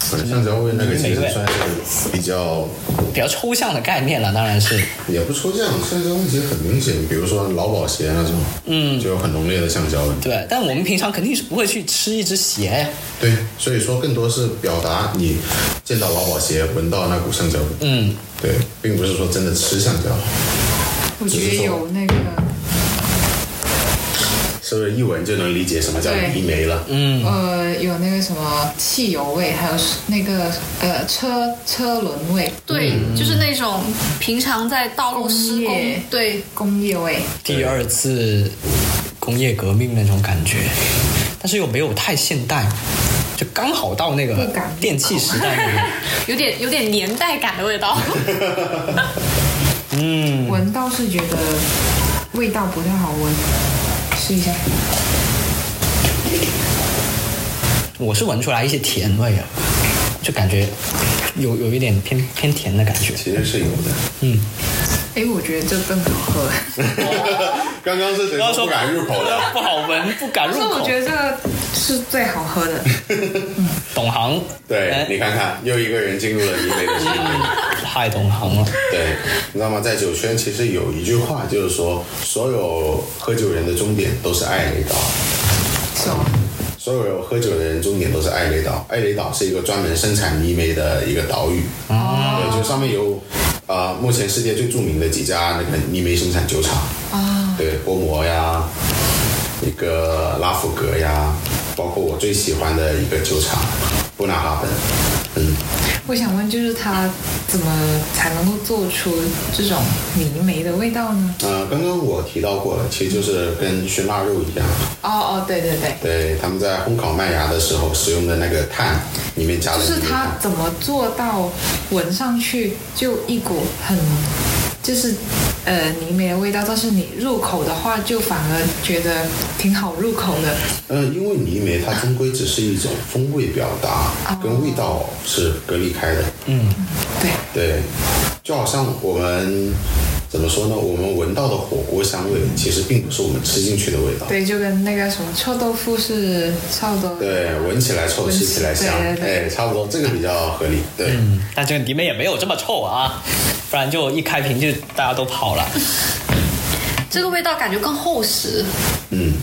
[SPEAKER 3] 橡胶味那个其实算是比较
[SPEAKER 1] 比较抽象的概念了，当然是。(laughs)
[SPEAKER 3] 也不抽象，橡胶味其实很明显，比如说劳保鞋那种，嗯，就有很浓烈的橡胶味。
[SPEAKER 1] 对，但我们平常肯定是不会去吃一只鞋呀。
[SPEAKER 3] 对，所以说更多是表达你见到劳保鞋闻到那股橡胶味。
[SPEAKER 1] 嗯，
[SPEAKER 3] 对，并不是说真的吃橡胶，
[SPEAKER 2] 我觉得有那个
[SPEAKER 3] 是不是一闻就能理解什么叫
[SPEAKER 2] 对。
[SPEAKER 3] 泥煤了？
[SPEAKER 1] 嗯。
[SPEAKER 2] 呃有那个什么汽油味，还有那个呃车车轮味、
[SPEAKER 4] 对，就是那种平常在道路施工。
[SPEAKER 2] 工，
[SPEAKER 4] 对，
[SPEAKER 2] 工业味。
[SPEAKER 1] 第二次工业革命那种感觉，但是又没有太现代，就刚好到那个电器时代那个。(laughs)
[SPEAKER 4] 有点有点年代感的味道。(laughs)
[SPEAKER 1] 嗯，
[SPEAKER 2] 闻到是觉得味道不太好闻，试一下。
[SPEAKER 1] 我是闻出来一些甜味啊，就感觉有有一点偏偏甜的感觉。
[SPEAKER 3] 其实是有的。
[SPEAKER 1] 嗯，
[SPEAKER 2] 哎，我觉得这更好喝。(laughs)
[SPEAKER 3] 刚刚是谁说不敢入口的？(laughs)
[SPEAKER 1] 不好闻，不敢入口。
[SPEAKER 2] 可是我觉得这个是最好喝的。(laughs)
[SPEAKER 1] 懂行，
[SPEAKER 3] 对
[SPEAKER 1] 哎，
[SPEAKER 3] 你看看，又一个人进入了泥煤的世界。
[SPEAKER 1] 太懂行了。
[SPEAKER 3] 对，你知道吗？在酒圈其实有一句话，就是说，所有喝酒人的终点都是艾雷岛。
[SPEAKER 2] 是吗？
[SPEAKER 3] 所有喝酒的人终点都是艾雷岛。艾雷岛是一个专门生产泥煤的一个岛屿。
[SPEAKER 2] 哦
[SPEAKER 3] 对，就上面有，呃，目前世界最著名的几家那个泥煤生产酒厂。
[SPEAKER 2] 啊，
[SPEAKER 3] 对，波摩呀，一个拉夫格呀，包括我最喜欢的一个酒厂布纳哈本。嗯，
[SPEAKER 2] 我想问，就是它怎么才能够做出这种泥煤的味道呢？
[SPEAKER 3] 呃，刚刚我提到过了，其实就是跟熏腊肉一样，
[SPEAKER 2] 哦哦，对对对，
[SPEAKER 3] 对，他们在烘烤麦芽的时候使用的那个炭里面加了
[SPEAKER 2] 就是它。怎么做到闻上去就一股很就是呃泥煤的味道，但是你入口的话，就反而觉得挺好入口的。
[SPEAKER 3] 呃，因为泥煤它终归只是一种风味表达，跟味道是隔离开的。
[SPEAKER 2] 嗯对，
[SPEAKER 3] 对，就好像我们怎么说呢？我们闻到的火锅香味，其实并不是我们吃进去的味道。
[SPEAKER 2] 对，就跟那个什么臭豆腐是差不多。
[SPEAKER 3] 对，闻起来臭，吃起来香，
[SPEAKER 2] 对对对
[SPEAKER 3] 哎，差不多，这个比较合理。对，
[SPEAKER 1] 嗯，但这个泥煤也没有这么臭啊，不然就一开瓶就大家都跑了。
[SPEAKER 4] 这个味道感觉更厚实，
[SPEAKER 3] 嗯，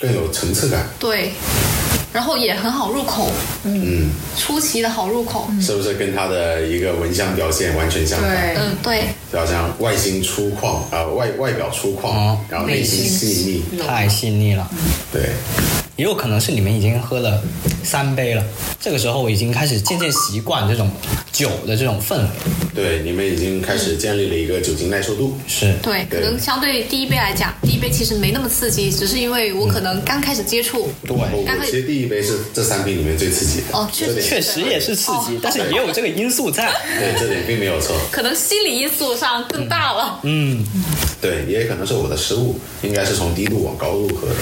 [SPEAKER 3] 更有层次感。
[SPEAKER 4] 对，然后也很好入口，
[SPEAKER 3] 嗯，
[SPEAKER 4] 出奇的好入口。
[SPEAKER 3] 是不是跟它的一个闻香表现完全相反？
[SPEAKER 2] 对。
[SPEAKER 4] 嗯，对，
[SPEAKER 3] 就好像外形粗犷，呃，外外表粗犷，
[SPEAKER 1] 哦。
[SPEAKER 3] 然后内心细腻。
[SPEAKER 1] 太细腻了，
[SPEAKER 3] 对，
[SPEAKER 1] 也有可能是你们已经喝了三杯了，这个时候已经开始渐渐习惯这种酒的这种氛围。
[SPEAKER 3] 对，你们已经开始建立了一个酒精耐受度。
[SPEAKER 1] 是，
[SPEAKER 4] 对，可能相对第一杯来讲，第一杯其实没那么刺激，只是因为我可能刚开始接触。
[SPEAKER 1] 对，
[SPEAKER 3] 我
[SPEAKER 4] 刚开
[SPEAKER 3] 其实第一杯是这三杯里面最刺激的。
[SPEAKER 4] 哦确实
[SPEAKER 1] 确实也是刺激
[SPEAKER 4] 哦，
[SPEAKER 1] 但是也有这个因素在。
[SPEAKER 3] 对，这点并没有错。
[SPEAKER 4] 可能心理因素上更大了。
[SPEAKER 1] 嗯，
[SPEAKER 3] 对，也可能是我的失误，应该是从低度往高度喝的。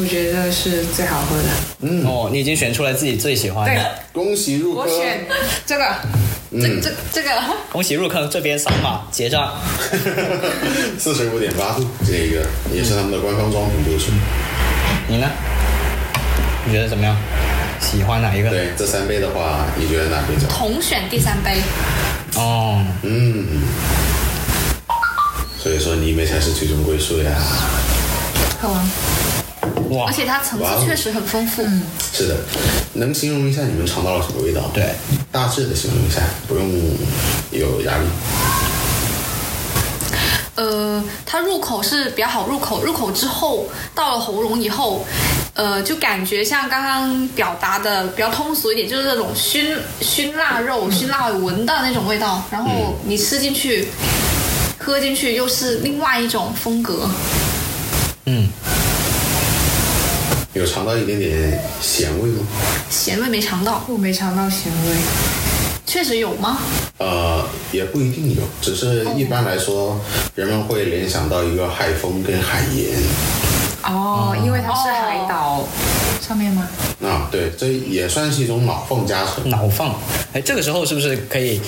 [SPEAKER 2] 我觉得是最好喝的。
[SPEAKER 1] 嗯哦，你已经选出来自己最喜欢
[SPEAKER 2] 对
[SPEAKER 1] 的，，
[SPEAKER 3] 恭喜入坑！
[SPEAKER 2] 我选这个。
[SPEAKER 4] 这这这个
[SPEAKER 1] 恭喜入坑，这边扫码结账。(laughs)
[SPEAKER 3] 四十五点八度，这个也是他们的官方装瓶度数。
[SPEAKER 1] 你呢？你觉得怎么样？喜欢哪一个？
[SPEAKER 3] 对，这三杯的话，你觉得哪杯较好？
[SPEAKER 4] 同选第三杯，
[SPEAKER 1] 哦，
[SPEAKER 3] 嗯，所以说你们才是最终归宿呀。
[SPEAKER 2] 喝完。
[SPEAKER 1] 哇
[SPEAKER 4] 而，且它层次确实很丰富。
[SPEAKER 3] 嗯是的，能形容一下你们尝到了什么味道？
[SPEAKER 1] 对，
[SPEAKER 3] 大致的形容一下，不用有压力。
[SPEAKER 4] 呃，它入口是比较好入口，入口之后到了喉咙以后，呃，就感觉像刚刚表达的比较通俗一点，就是那种熏熏腊肉、熏腊闻的那种味道，然后你吃进去、喝进去又是另外一种风格。
[SPEAKER 1] 嗯，
[SPEAKER 3] 有尝到一点点咸味吗？
[SPEAKER 4] 咸味没尝到，
[SPEAKER 2] 我没尝到咸味。
[SPEAKER 4] 确实有吗？
[SPEAKER 3] 呃，也不一定有，只是一般来说，人们会联想到一个海风跟海盐。
[SPEAKER 2] 哦，因为它是海岛上面吗？
[SPEAKER 3] 啊，对，这也算是一种脑缝加成。
[SPEAKER 1] 脑放。哎，这个时候是不是可以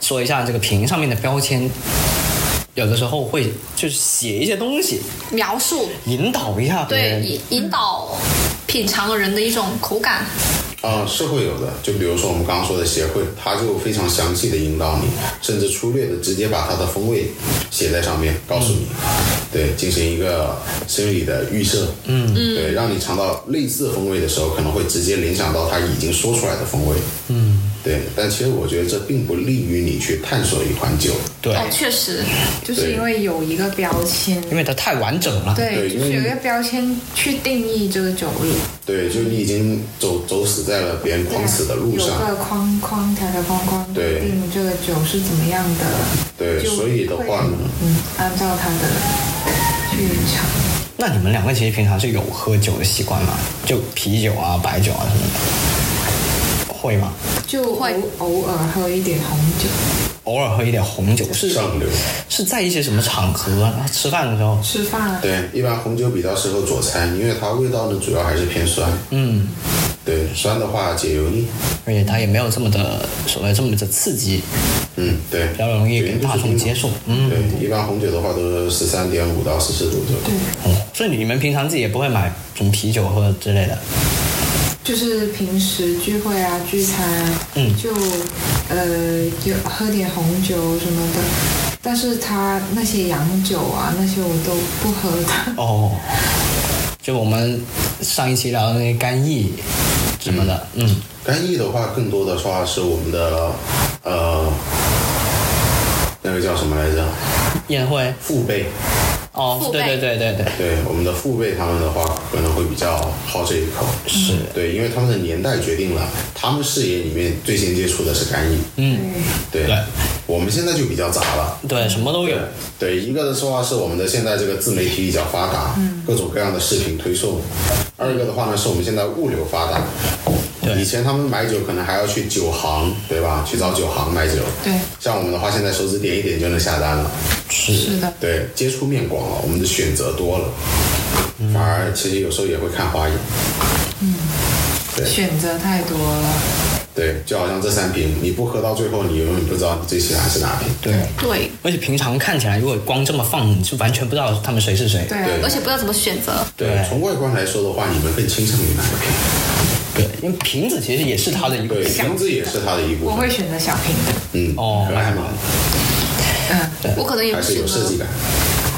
[SPEAKER 1] 说一下这个瓶上面的标签？有的时候会就是写一些东西，
[SPEAKER 4] 描述
[SPEAKER 1] 引导一下别
[SPEAKER 4] 对。引引导品尝人的一种口感。
[SPEAKER 3] 啊、是会有的。就比如说我们刚刚说的协会，他就非常详细的引导你，甚至粗略的直接把它的风味写在上面，告诉你，对，进行一个心理的预设，嗯，对，让你尝到类似风味的时候，可能会直接联想到他已经说出来的风味，嗯，对。但其实我觉得这并不利于你去探索一款酒，
[SPEAKER 1] 对，
[SPEAKER 4] 哦，确实，
[SPEAKER 2] 就是因为有一个标签，
[SPEAKER 1] 因为它太完整了。
[SPEAKER 2] 对，
[SPEAKER 3] 对因为
[SPEAKER 2] 就是有一个标签去定义这个酒了。
[SPEAKER 3] 对，就你已经走走死在了别人框死的路上
[SPEAKER 2] 有
[SPEAKER 3] 上，
[SPEAKER 2] 个框框条条框框
[SPEAKER 3] 对
[SPEAKER 2] 定这个酒是怎么样的，
[SPEAKER 3] 对，所以的话呢，
[SPEAKER 2] 嗯，按照它的去尝。
[SPEAKER 1] 那你们两个其实平常是有喝酒的习惯吗？就啤酒啊、白酒啊什么的，会吗？
[SPEAKER 2] 就
[SPEAKER 4] 会
[SPEAKER 2] 偶偶尔喝一点红酒，
[SPEAKER 1] 偶尔喝一点红酒，是
[SPEAKER 3] 上流。
[SPEAKER 1] 是在一些什么场合啊？吃饭的时候，
[SPEAKER 2] 吃饭啊
[SPEAKER 3] 对，一般红酒比较适合佐餐，因为它味道呢主要还是偏酸。
[SPEAKER 1] 嗯，
[SPEAKER 3] 对，酸的话解油腻。
[SPEAKER 1] 而且它也没有这么的所谓这么的刺激，
[SPEAKER 3] 嗯，对，
[SPEAKER 1] 比较容易给大众接受。嗯，
[SPEAKER 3] 对，一般红酒的话都是十三点五到十四度左右。
[SPEAKER 2] 对，
[SPEAKER 1] 哦，所以你们平常自己也不会买什么啤酒喝之类的？
[SPEAKER 2] 就是平时聚会啊、聚餐啊，
[SPEAKER 1] 嗯
[SPEAKER 2] 就呃有喝点红酒什么的，但是他那些洋酒啊那些我都不喝的。
[SPEAKER 1] 哦，就我们上一期聊的那些干邑什么的，嗯，
[SPEAKER 3] 干邑的话，更多的话是我们的呃，那个叫什么来着？
[SPEAKER 1] 宴会
[SPEAKER 3] 父辈。
[SPEAKER 1] 哦，对对对对对，
[SPEAKER 3] 对，我们的父辈他们的话可能会比较好这一口。
[SPEAKER 1] 是，
[SPEAKER 3] 对，因为他们的年代决定了，他们视野里面最先接触的是干邑。
[SPEAKER 1] 嗯，
[SPEAKER 3] 对，
[SPEAKER 1] 对。
[SPEAKER 3] 我们现在就比较杂了。
[SPEAKER 1] 对，什么都有。
[SPEAKER 3] 对，一个的话是我们的现在这个自媒体比较发达，各种各样的视频推送；二一个的话呢，是我们现在物流发达，以前他们买酒可能还要去酒行，对吧？去找酒行买酒。
[SPEAKER 2] 对，
[SPEAKER 3] 像我们的话，现在手指点一点就能下单了。
[SPEAKER 2] 是的，
[SPEAKER 3] 对，接触面广了，我们的选择多了，反而其实有时候也会看花眼。嗯对
[SPEAKER 2] 选择太多了。
[SPEAKER 3] 对，就好像这三瓶，你不喝到最后，你永远不知道你最喜欢是哪瓶。
[SPEAKER 1] 对，
[SPEAKER 4] 对
[SPEAKER 1] 而且平常看起来，如果光这么放，你是完全不知道他们谁是谁。
[SPEAKER 2] 对
[SPEAKER 4] 而且不知道怎么选择。
[SPEAKER 3] 对
[SPEAKER 1] 对，
[SPEAKER 3] 从外观来说的话，你们更倾向于哪一瓶？
[SPEAKER 1] 对，因为瓶子其实也是它的一部
[SPEAKER 3] 对，瓶子也是它的一部分。
[SPEAKER 2] 我会选择小瓶子。
[SPEAKER 3] 嗯，
[SPEAKER 1] 哦
[SPEAKER 3] 可爱吗？
[SPEAKER 2] 嗯，
[SPEAKER 4] 我可能也
[SPEAKER 3] 还是
[SPEAKER 4] 会选择
[SPEAKER 3] 有设计感，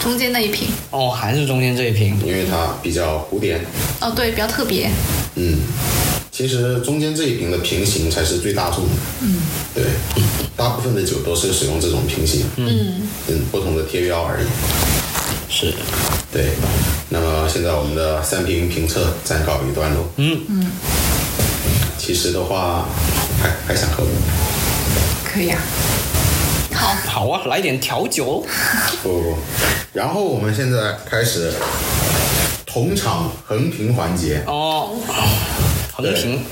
[SPEAKER 4] 中间那一瓶。
[SPEAKER 1] 哦，还是中间这一瓶。
[SPEAKER 3] 因为它比较古典。
[SPEAKER 4] 哦，对，比较特别。
[SPEAKER 3] 嗯，其实中间这一瓶的瓶型才是最大众的。嗯，对，大部分的酒都是使用这种瓶型。嗯，嗯，不同的贴标而已。
[SPEAKER 1] 是，
[SPEAKER 3] 对，那么现在我们的三瓶评测暂告一段落。
[SPEAKER 1] 嗯
[SPEAKER 2] 嗯，
[SPEAKER 3] 其实的话，还还想喝吗？
[SPEAKER 2] 可以啊。
[SPEAKER 4] 好，
[SPEAKER 1] 好啊，来点调酒。
[SPEAKER 3] 不不不，然后我们现在开始同场横评环节。
[SPEAKER 1] 哦，横屏。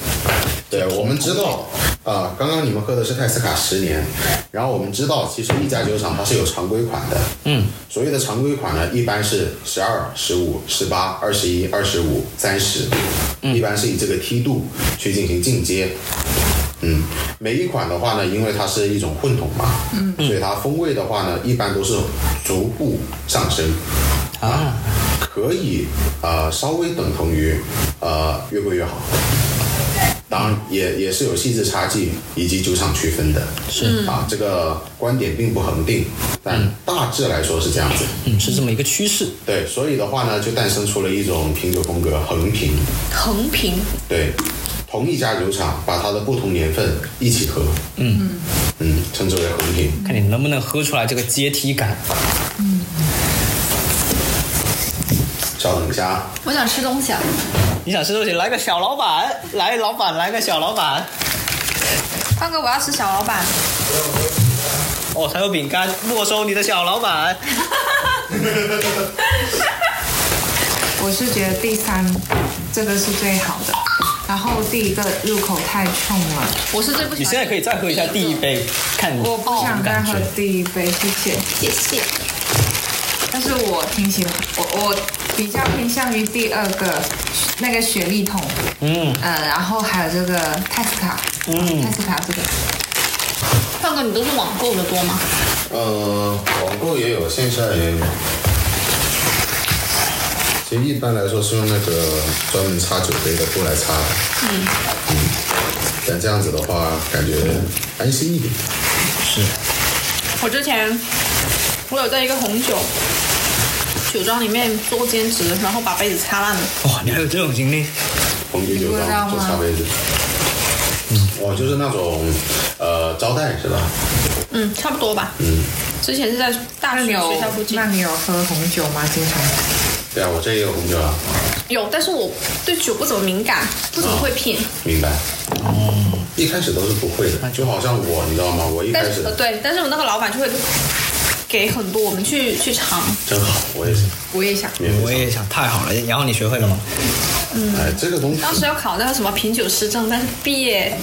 [SPEAKER 3] 对，我们知道，啊、刚刚你们喝的是泰斯卡十年，然后我们知道，其实一家酒厂它是有常规款的，
[SPEAKER 1] 嗯，
[SPEAKER 3] 所谓的常规款呢，一般是十二、十五、十八、二十一、二十五、三十，一般是以这个梯度去进行进阶。嗯，每一款的话呢，因为它是一种混桶嘛，嗯，所以它风味的话呢，一般都是逐步上升，
[SPEAKER 1] 啊，
[SPEAKER 3] 可以呃稍微等同于呃越贵越好。当然也也是有细致差距以及酒厂区分的，
[SPEAKER 1] 是
[SPEAKER 3] 啊，这个观点并不恒定，但大致来说是这样子。
[SPEAKER 1] 嗯，是这么一个趋势。
[SPEAKER 3] 对，所以的话呢，就诞生出了一种品酒风格横评。
[SPEAKER 4] 横屏。
[SPEAKER 3] 对，同一家酒厂把它的不同年份一起喝，嗯嗯，称之为横评。
[SPEAKER 1] 看你能不能喝出来这个阶梯感。
[SPEAKER 3] 稍等一下啊，
[SPEAKER 4] 我想吃东西啊。
[SPEAKER 1] 你想吃东西，来个小老板，来老板，来个小老板。
[SPEAKER 4] 胖哥，我要吃小老板。
[SPEAKER 1] 哦，还有饼干，没收你的小老板。(laughs)
[SPEAKER 2] 我是觉得第三这个是最好的，然后第一个入口太冲了，
[SPEAKER 4] 我是最不喜欢。
[SPEAKER 1] 你现在可以再喝一下第一杯，看你
[SPEAKER 2] 我不想再喝。第一杯，谢谢。
[SPEAKER 4] 谢谢。
[SPEAKER 2] 但是我挺喜欢，我我比较偏向于第二个那个雪莉桶，
[SPEAKER 1] 嗯，
[SPEAKER 2] 呃，然后还有这个泰斯卡，
[SPEAKER 1] 嗯
[SPEAKER 2] 泰斯卡这个，
[SPEAKER 4] 胖哥，你都是网购的多吗？
[SPEAKER 3] 呃，网购也有，线下也有。其实一般来说是用那个专门擦酒杯的布来擦的。嗯。但这样子的话，感觉安心一点。
[SPEAKER 1] 是。
[SPEAKER 4] 我之前我有在一个红酒酒庄里面做兼职，然后把杯子擦烂了。
[SPEAKER 1] 哇，你还有这种经历？
[SPEAKER 3] 红酒酒庄做擦杯子。嗯。哇，就是那种呃招待是吧？
[SPEAKER 4] 嗯，差不多吧。
[SPEAKER 3] 嗯。
[SPEAKER 4] 之前是在大学校附近
[SPEAKER 2] 那你有喝红酒吗？经常？
[SPEAKER 3] 对啊，我这也有红酒啊。
[SPEAKER 4] 有，但是我对酒不怎么敏感，不怎么会品。
[SPEAKER 3] 明白。哦。一开始都是不会的，就好像我，你知道吗？我一开始
[SPEAKER 4] 对，但是我那个老板就会给很多我们去去尝。
[SPEAKER 3] 真好，我也是。
[SPEAKER 2] 我也想。
[SPEAKER 1] 我也想，太好了。然后你学会了吗？
[SPEAKER 3] 哎，这个东西
[SPEAKER 4] 当时要考那个什么品酒师证，但是毕业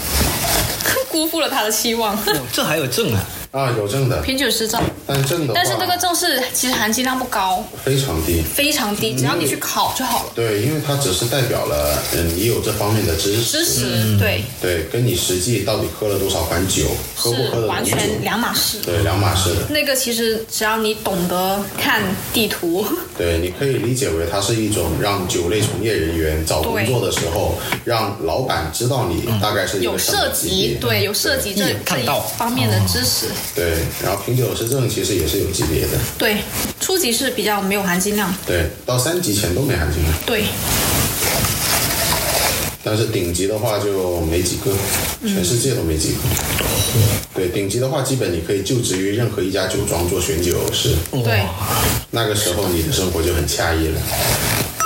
[SPEAKER 4] 辜负了他的期望。
[SPEAKER 1] 哦这还有证啊？
[SPEAKER 3] 啊有证的，
[SPEAKER 4] 品酒师证，
[SPEAKER 3] 但证的，
[SPEAKER 4] 但是这个证是其实含金量不高，
[SPEAKER 3] 非常低。
[SPEAKER 4] 非常低，只要你去考就好了。
[SPEAKER 3] 对，因为它只是代表了，嗯，你有这方面的知识，
[SPEAKER 4] 知识对
[SPEAKER 3] 对，跟你实际到底喝了多少款酒，喝不喝
[SPEAKER 4] 是
[SPEAKER 3] 得懂酒，
[SPEAKER 4] 完全两码事。
[SPEAKER 3] 对，两码事的。
[SPEAKER 4] 那个其实只要你懂得看地图，
[SPEAKER 3] 对，你可以理解为它是一种让酒类从业人员找工作的时候，让老板知道你大概是一
[SPEAKER 4] 有涉，及对有涉及这这一方面的知识。
[SPEAKER 3] 对，然后品酒师证其实也是有级别的，
[SPEAKER 4] 对，初级是比较没有含金量。
[SPEAKER 3] 对，到三级前都没含金量，
[SPEAKER 4] 对，
[SPEAKER 3] 但是顶级的话就没几个，全世界都没几个。对，顶级的话，基本你可以就职于任何一家酒庄做选酒师，
[SPEAKER 4] 对，
[SPEAKER 3] 那个时候你的生活就很惬意了。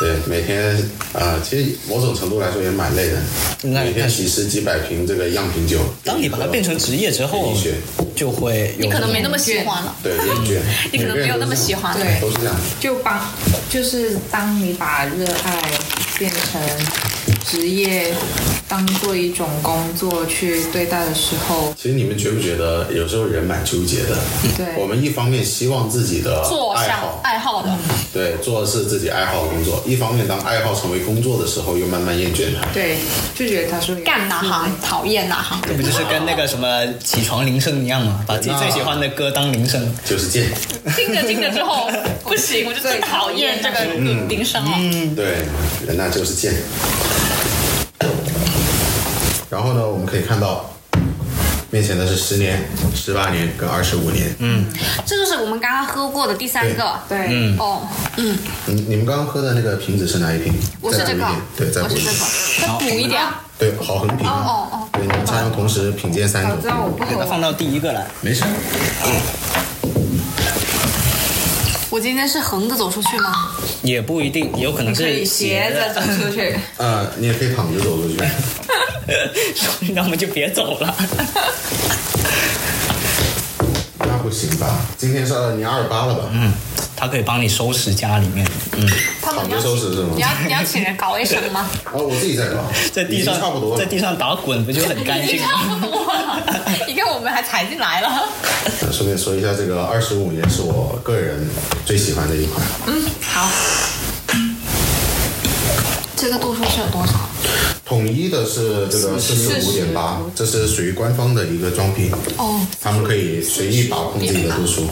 [SPEAKER 3] 对，每天啊、呃其实某种程度来说也蛮累的，
[SPEAKER 1] 那
[SPEAKER 3] 每天几十几百瓶这个样品酒。
[SPEAKER 1] 当你把它变成职业之后就会有
[SPEAKER 4] 你可能没那么喜欢了，
[SPEAKER 3] 对厌倦，(laughs)
[SPEAKER 4] 你可能没有那么喜欢
[SPEAKER 2] 对
[SPEAKER 3] 都是这样。
[SPEAKER 2] 就帮，就是当你把热爱变成职业当做一种工作去对待的时候，
[SPEAKER 3] 其实你们觉不觉得有时候人蛮纠结的？
[SPEAKER 2] 对
[SPEAKER 3] 我们一方面希望自己的
[SPEAKER 4] 做想
[SPEAKER 3] 爱好，
[SPEAKER 4] 爱好的，
[SPEAKER 3] 对，做的是自己爱好的工作；一方面，当爱好成为工作的时候，又慢慢厌倦它。
[SPEAKER 2] 对，就觉得他说
[SPEAKER 4] 干哪行讨厌哪行。
[SPEAKER 1] 这不就是跟那个什么起床铃声一样吗？把自己最喜欢的歌当铃声。
[SPEAKER 3] 就是贱。
[SPEAKER 4] 听着听着之后不行，我就最讨厌这个铃声了。
[SPEAKER 3] 对，人呐就是贱。然后呢，我们可以看到，面前的是十年、十八年跟二十五年。嗯，
[SPEAKER 4] 这就是我们刚刚喝过的第三个。
[SPEAKER 2] 对，嗯
[SPEAKER 4] 哦，嗯，
[SPEAKER 3] 你你们刚刚喝的那个瓶子是哪一瓶？
[SPEAKER 4] 我是这个
[SPEAKER 3] 再补一点，对，再补一点。
[SPEAKER 4] 再补一点。
[SPEAKER 3] 对，好横瓶。
[SPEAKER 4] 哦哦
[SPEAKER 3] 对，你们才能同时品鉴三种。
[SPEAKER 2] 我知道我不喝。
[SPEAKER 1] 给它放到第一个来。
[SPEAKER 3] 没事。
[SPEAKER 4] 我今天是横着走出去吗？
[SPEAKER 1] 也不一定，有可能
[SPEAKER 2] 可以
[SPEAKER 1] 是
[SPEAKER 2] 斜着走出去。
[SPEAKER 3] 呃，你也可以躺着走出去。(laughs)
[SPEAKER 1] 那我们就别走了。
[SPEAKER 3] 那不行吧？今天是二你二十八了吧？嗯。
[SPEAKER 1] 它可以帮你收拾家里面，嗯，
[SPEAKER 4] 他们
[SPEAKER 3] 躺着收拾是吗
[SPEAKER 4] 你要你要请人搞卫生吗？
[SPEAKER 3] 啊，我自己在搞，
[SPEAKER 1] 在地上
[SPEAKER 3] 差不多。
[SPEAKER 1] 在地上打滚，不就很干净
[SPEAKER 4] 差
[SPEAKER 1] 吗？
[SPEAKER 4] 不多了，你看我们还踩进来了。
[SPEAKER 3] 呃顺便说一下，这个二十五年是我个人最喜欢的一款。
[SPEAKER 4] 嗯，好。这个度数是有多少？
[SPEAKER 3] 统一的是这个四十五点八，这是属于官方的一个装瓶，
[SPEAKER 4] 哦，
[SPEAKER 3] 他们可以随意把控自己的度数。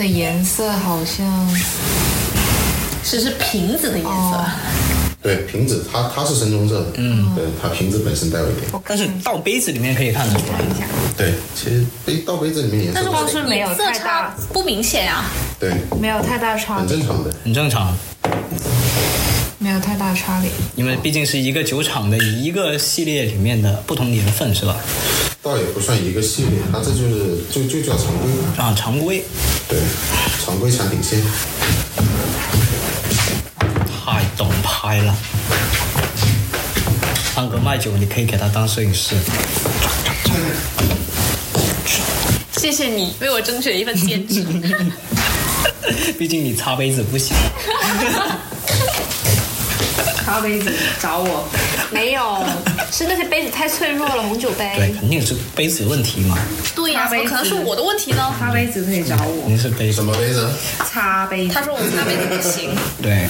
[SPEAKER 2] 它的颜色好像
[SPEAKER 4] 只是瓶子的颜色。
[SPEAKER 3] 对，瓶子它它是深棕色的，嗯，对，它瓶子本身带有一点。
[SPEAKER 1] 但是倒杯子里面可以看得出来。
[SPEAKER 3] 对，其实杯倒杯子里面颜色
[SPEAKER 4] 但是光
[SPEAKER 3] 是
[SPEAKER 2] 是没有
[SPEAKER 4] 色
[SPEAKER 2] 太大
[SPEAKER 4] 差不明显啊。
[SPEAKER 3] 对，
[SPEAKER 2] 没有太大差别，
[SPEAKER 3] 很正常的。
[SPEAKER 1] 很正常，
[SPEAKER 2] 没有太大差别。
[SPEAKER 1] 因为毕竟是一个酒厂的一个系列里面的不同年份，是吧？
[SPEAKER 3] 倒也不算一个系列，它这就是就就叫常规，
[SPEAKER 1] 啊，常规
[SPEAKER 3] 对，常规产品线。
[SPEAKER 1] 太懂拍了。胖哥卖酒，你可以给他当摄影师。
[SPEAKER 4] 谢谢你为我争取了一份兼职。(laughs)
[SPEAKER 1] 毕竟你擦杯子不行。(laughs)
[SPEAKER 2] 咖杯子找我，
[SPEAKER 4] 没有，是那些杯子太脆弱了，红酒
[SPEAKER 1] 对，
[SPEAKER 4] 杯。
[SPEAKER 1] 肯定是杯子有问题嘛，
[SPEAKER 4] 对呀、怎么可能是我的问题呢？
[SPEAKER 2] 咖杯子可以找我，
[SPEAKER 1] 你是杯子。
[SPEAKER 3] 什么杯子？
[SPEAKER 2] 擦杯子
[SPEAKER 4] 他。说我擦杯子不行，
[SPEAKER 1] 对，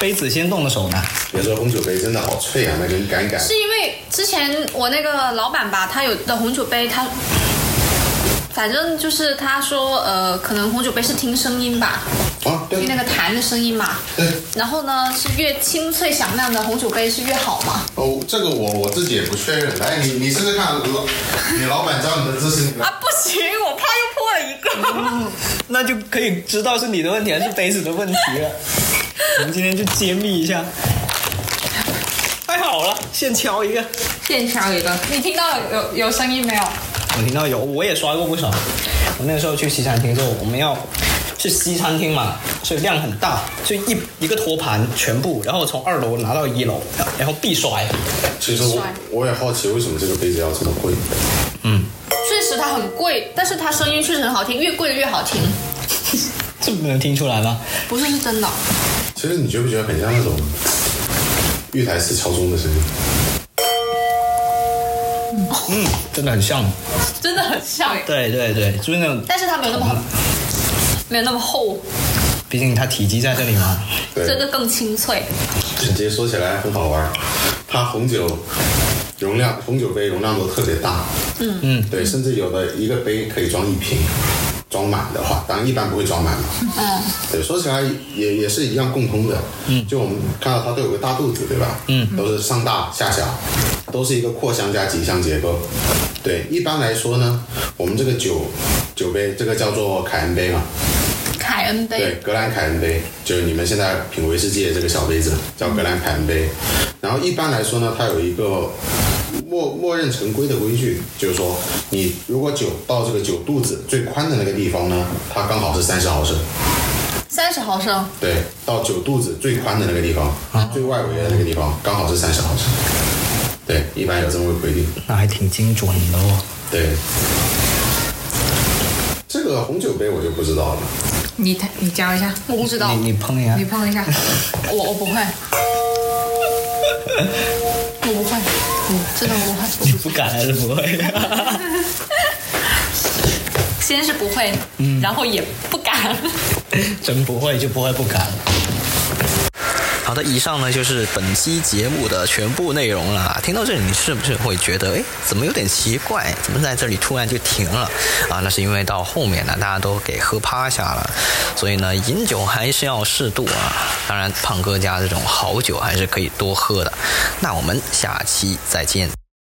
[SPEAKER 1] 杯子先动的手呢。
[SPEAKER 3] 别说红酒杯真的好脆啊，那根杆杆。
[SPEAKER 4] 是因为之前我那个老板吧，他有的红酒杯，他反正就是他说，呃，可能红酒杯是听声音吧，
[SPEAKER 3] 啊，对
[SPEAKER 4] 听那个弹的声音嘛。
[SPEAKER 3] 对。
[SPEAKER 4] 然后呢，是越清脆响亮的红酒杯是越好嘛。
[SPEAKER 3] 哦，这个我我自己也不确认。来，你你试试看，老你老板教你的姿势，你来
[SPEAKER 4] 啊，不行，我怕又破了一个。(laughs)
[SPEAKER 1] 那就可以知道是你的问题还是杯子的问题了。(laughs) 我们今天就揭秘一下。太好了，现敲一个。
[SPEAKER 2] 现敲一个，
[SPEAKER 4] 你听到有有有声音没有？
[SPEAKER 1] 我听到有，我也刷过不少。我那个时候去西餐厅之后，我们要去西餐厅嘛，所以量很大，就一一个托盘全部，然后从二楼拿到一楼，然后必摔。
[SPEAKER 3] 其实我我也好奇，为什么这个杯子要这么贵？
[SPEAKER 4] 嗯确实它很贵，但是它声音确实很好听，越贵的越好听。(laughs)
[SPEAKER 1] 这不能听出来吗？
[SPEAKER 4] 不是是真的，
[SPEAKER 3] 其实你觉不觉得很像那种玉台式敲钟的声音？
[SPEAKER 1] 嗯，真的很像。
[SPEAKER 4] 真的很像，
[SPEAKER 1] 对对对，就是那种，
[SPEAKER 4] 但是它没有那么没有那么厚，
[SPEAKER 1] 毕竟它体积在这里嘛。
[SPEAKER 3] 对，
[SPEAKER 4] 这个更清脆。
[SPEAKER 3] 直接说起来很好玩，它红酒容量红酒杯容量都特别大，嗯。嗯，对，甚至有的一个杯可以装一瓶，装满的话，当然一般不会装满嘛，
[SPEAKER 4] 嗯，
[SPEAKER 3] 对，说起来也也是一样共通的，嗯，就我们看到它都有个大肚子，对吧？嗯，都是上大下小，都是一个扩香加挤香结构。对，一般来说呢，我们这个酒酒杯这个叫做凯恩杯嘛，
[SPEAKER 4] 凯恩杯，
[SPEAKER 3] 对，格兰凯恩杯就是你们现在品威士忌的这个小杯子，叫格兰凯恩杯。然后一般来说呢，它有一个默默认成规的规矩，就是说你如果酒到这个酒肚子最宽的那个地方呢，它刚好是三十毫升。
[SPEAKER 4] 三十毫升，
[SPEAKER 3] 对，到酒肚子最宽的那个地方，最外围的那个地方刚好是三十毫升。对，一般有这么个规定。
[SPEAKER 1] 那还挺精准的哦。
[SPEAKER 3] 对，这个红酒杯我就不知道了。
[SPEAKER 2] 你你教一下，
[SPEAKER 4] 我不知道
[SPEAKER 1] 你，你碰一下
[SPEAKER 2] 你，碰一下，(laughs)
[SPEAKER 4] 我我不会。我不会，嗯，真的我不会，
[SPEAKER 1] 你不敢还是不会？(laughs)
[SPEAKER 4] 先是不会，然后也不敢。(laughs)
[SPEAKER 1] 真不会就不会不敢。好的，以上呢就是本期节目的全部内容了。听到这里，你是不是会觉得，哎，怎么有点奇怪？怎么在这里突然就停了？啊，那是因为到后面呢，大家都给喝趴下了，所以呢，饮酒还是要适度啊。当然，胖哥家这种好酒还是可以多喝的。那我们下期再见。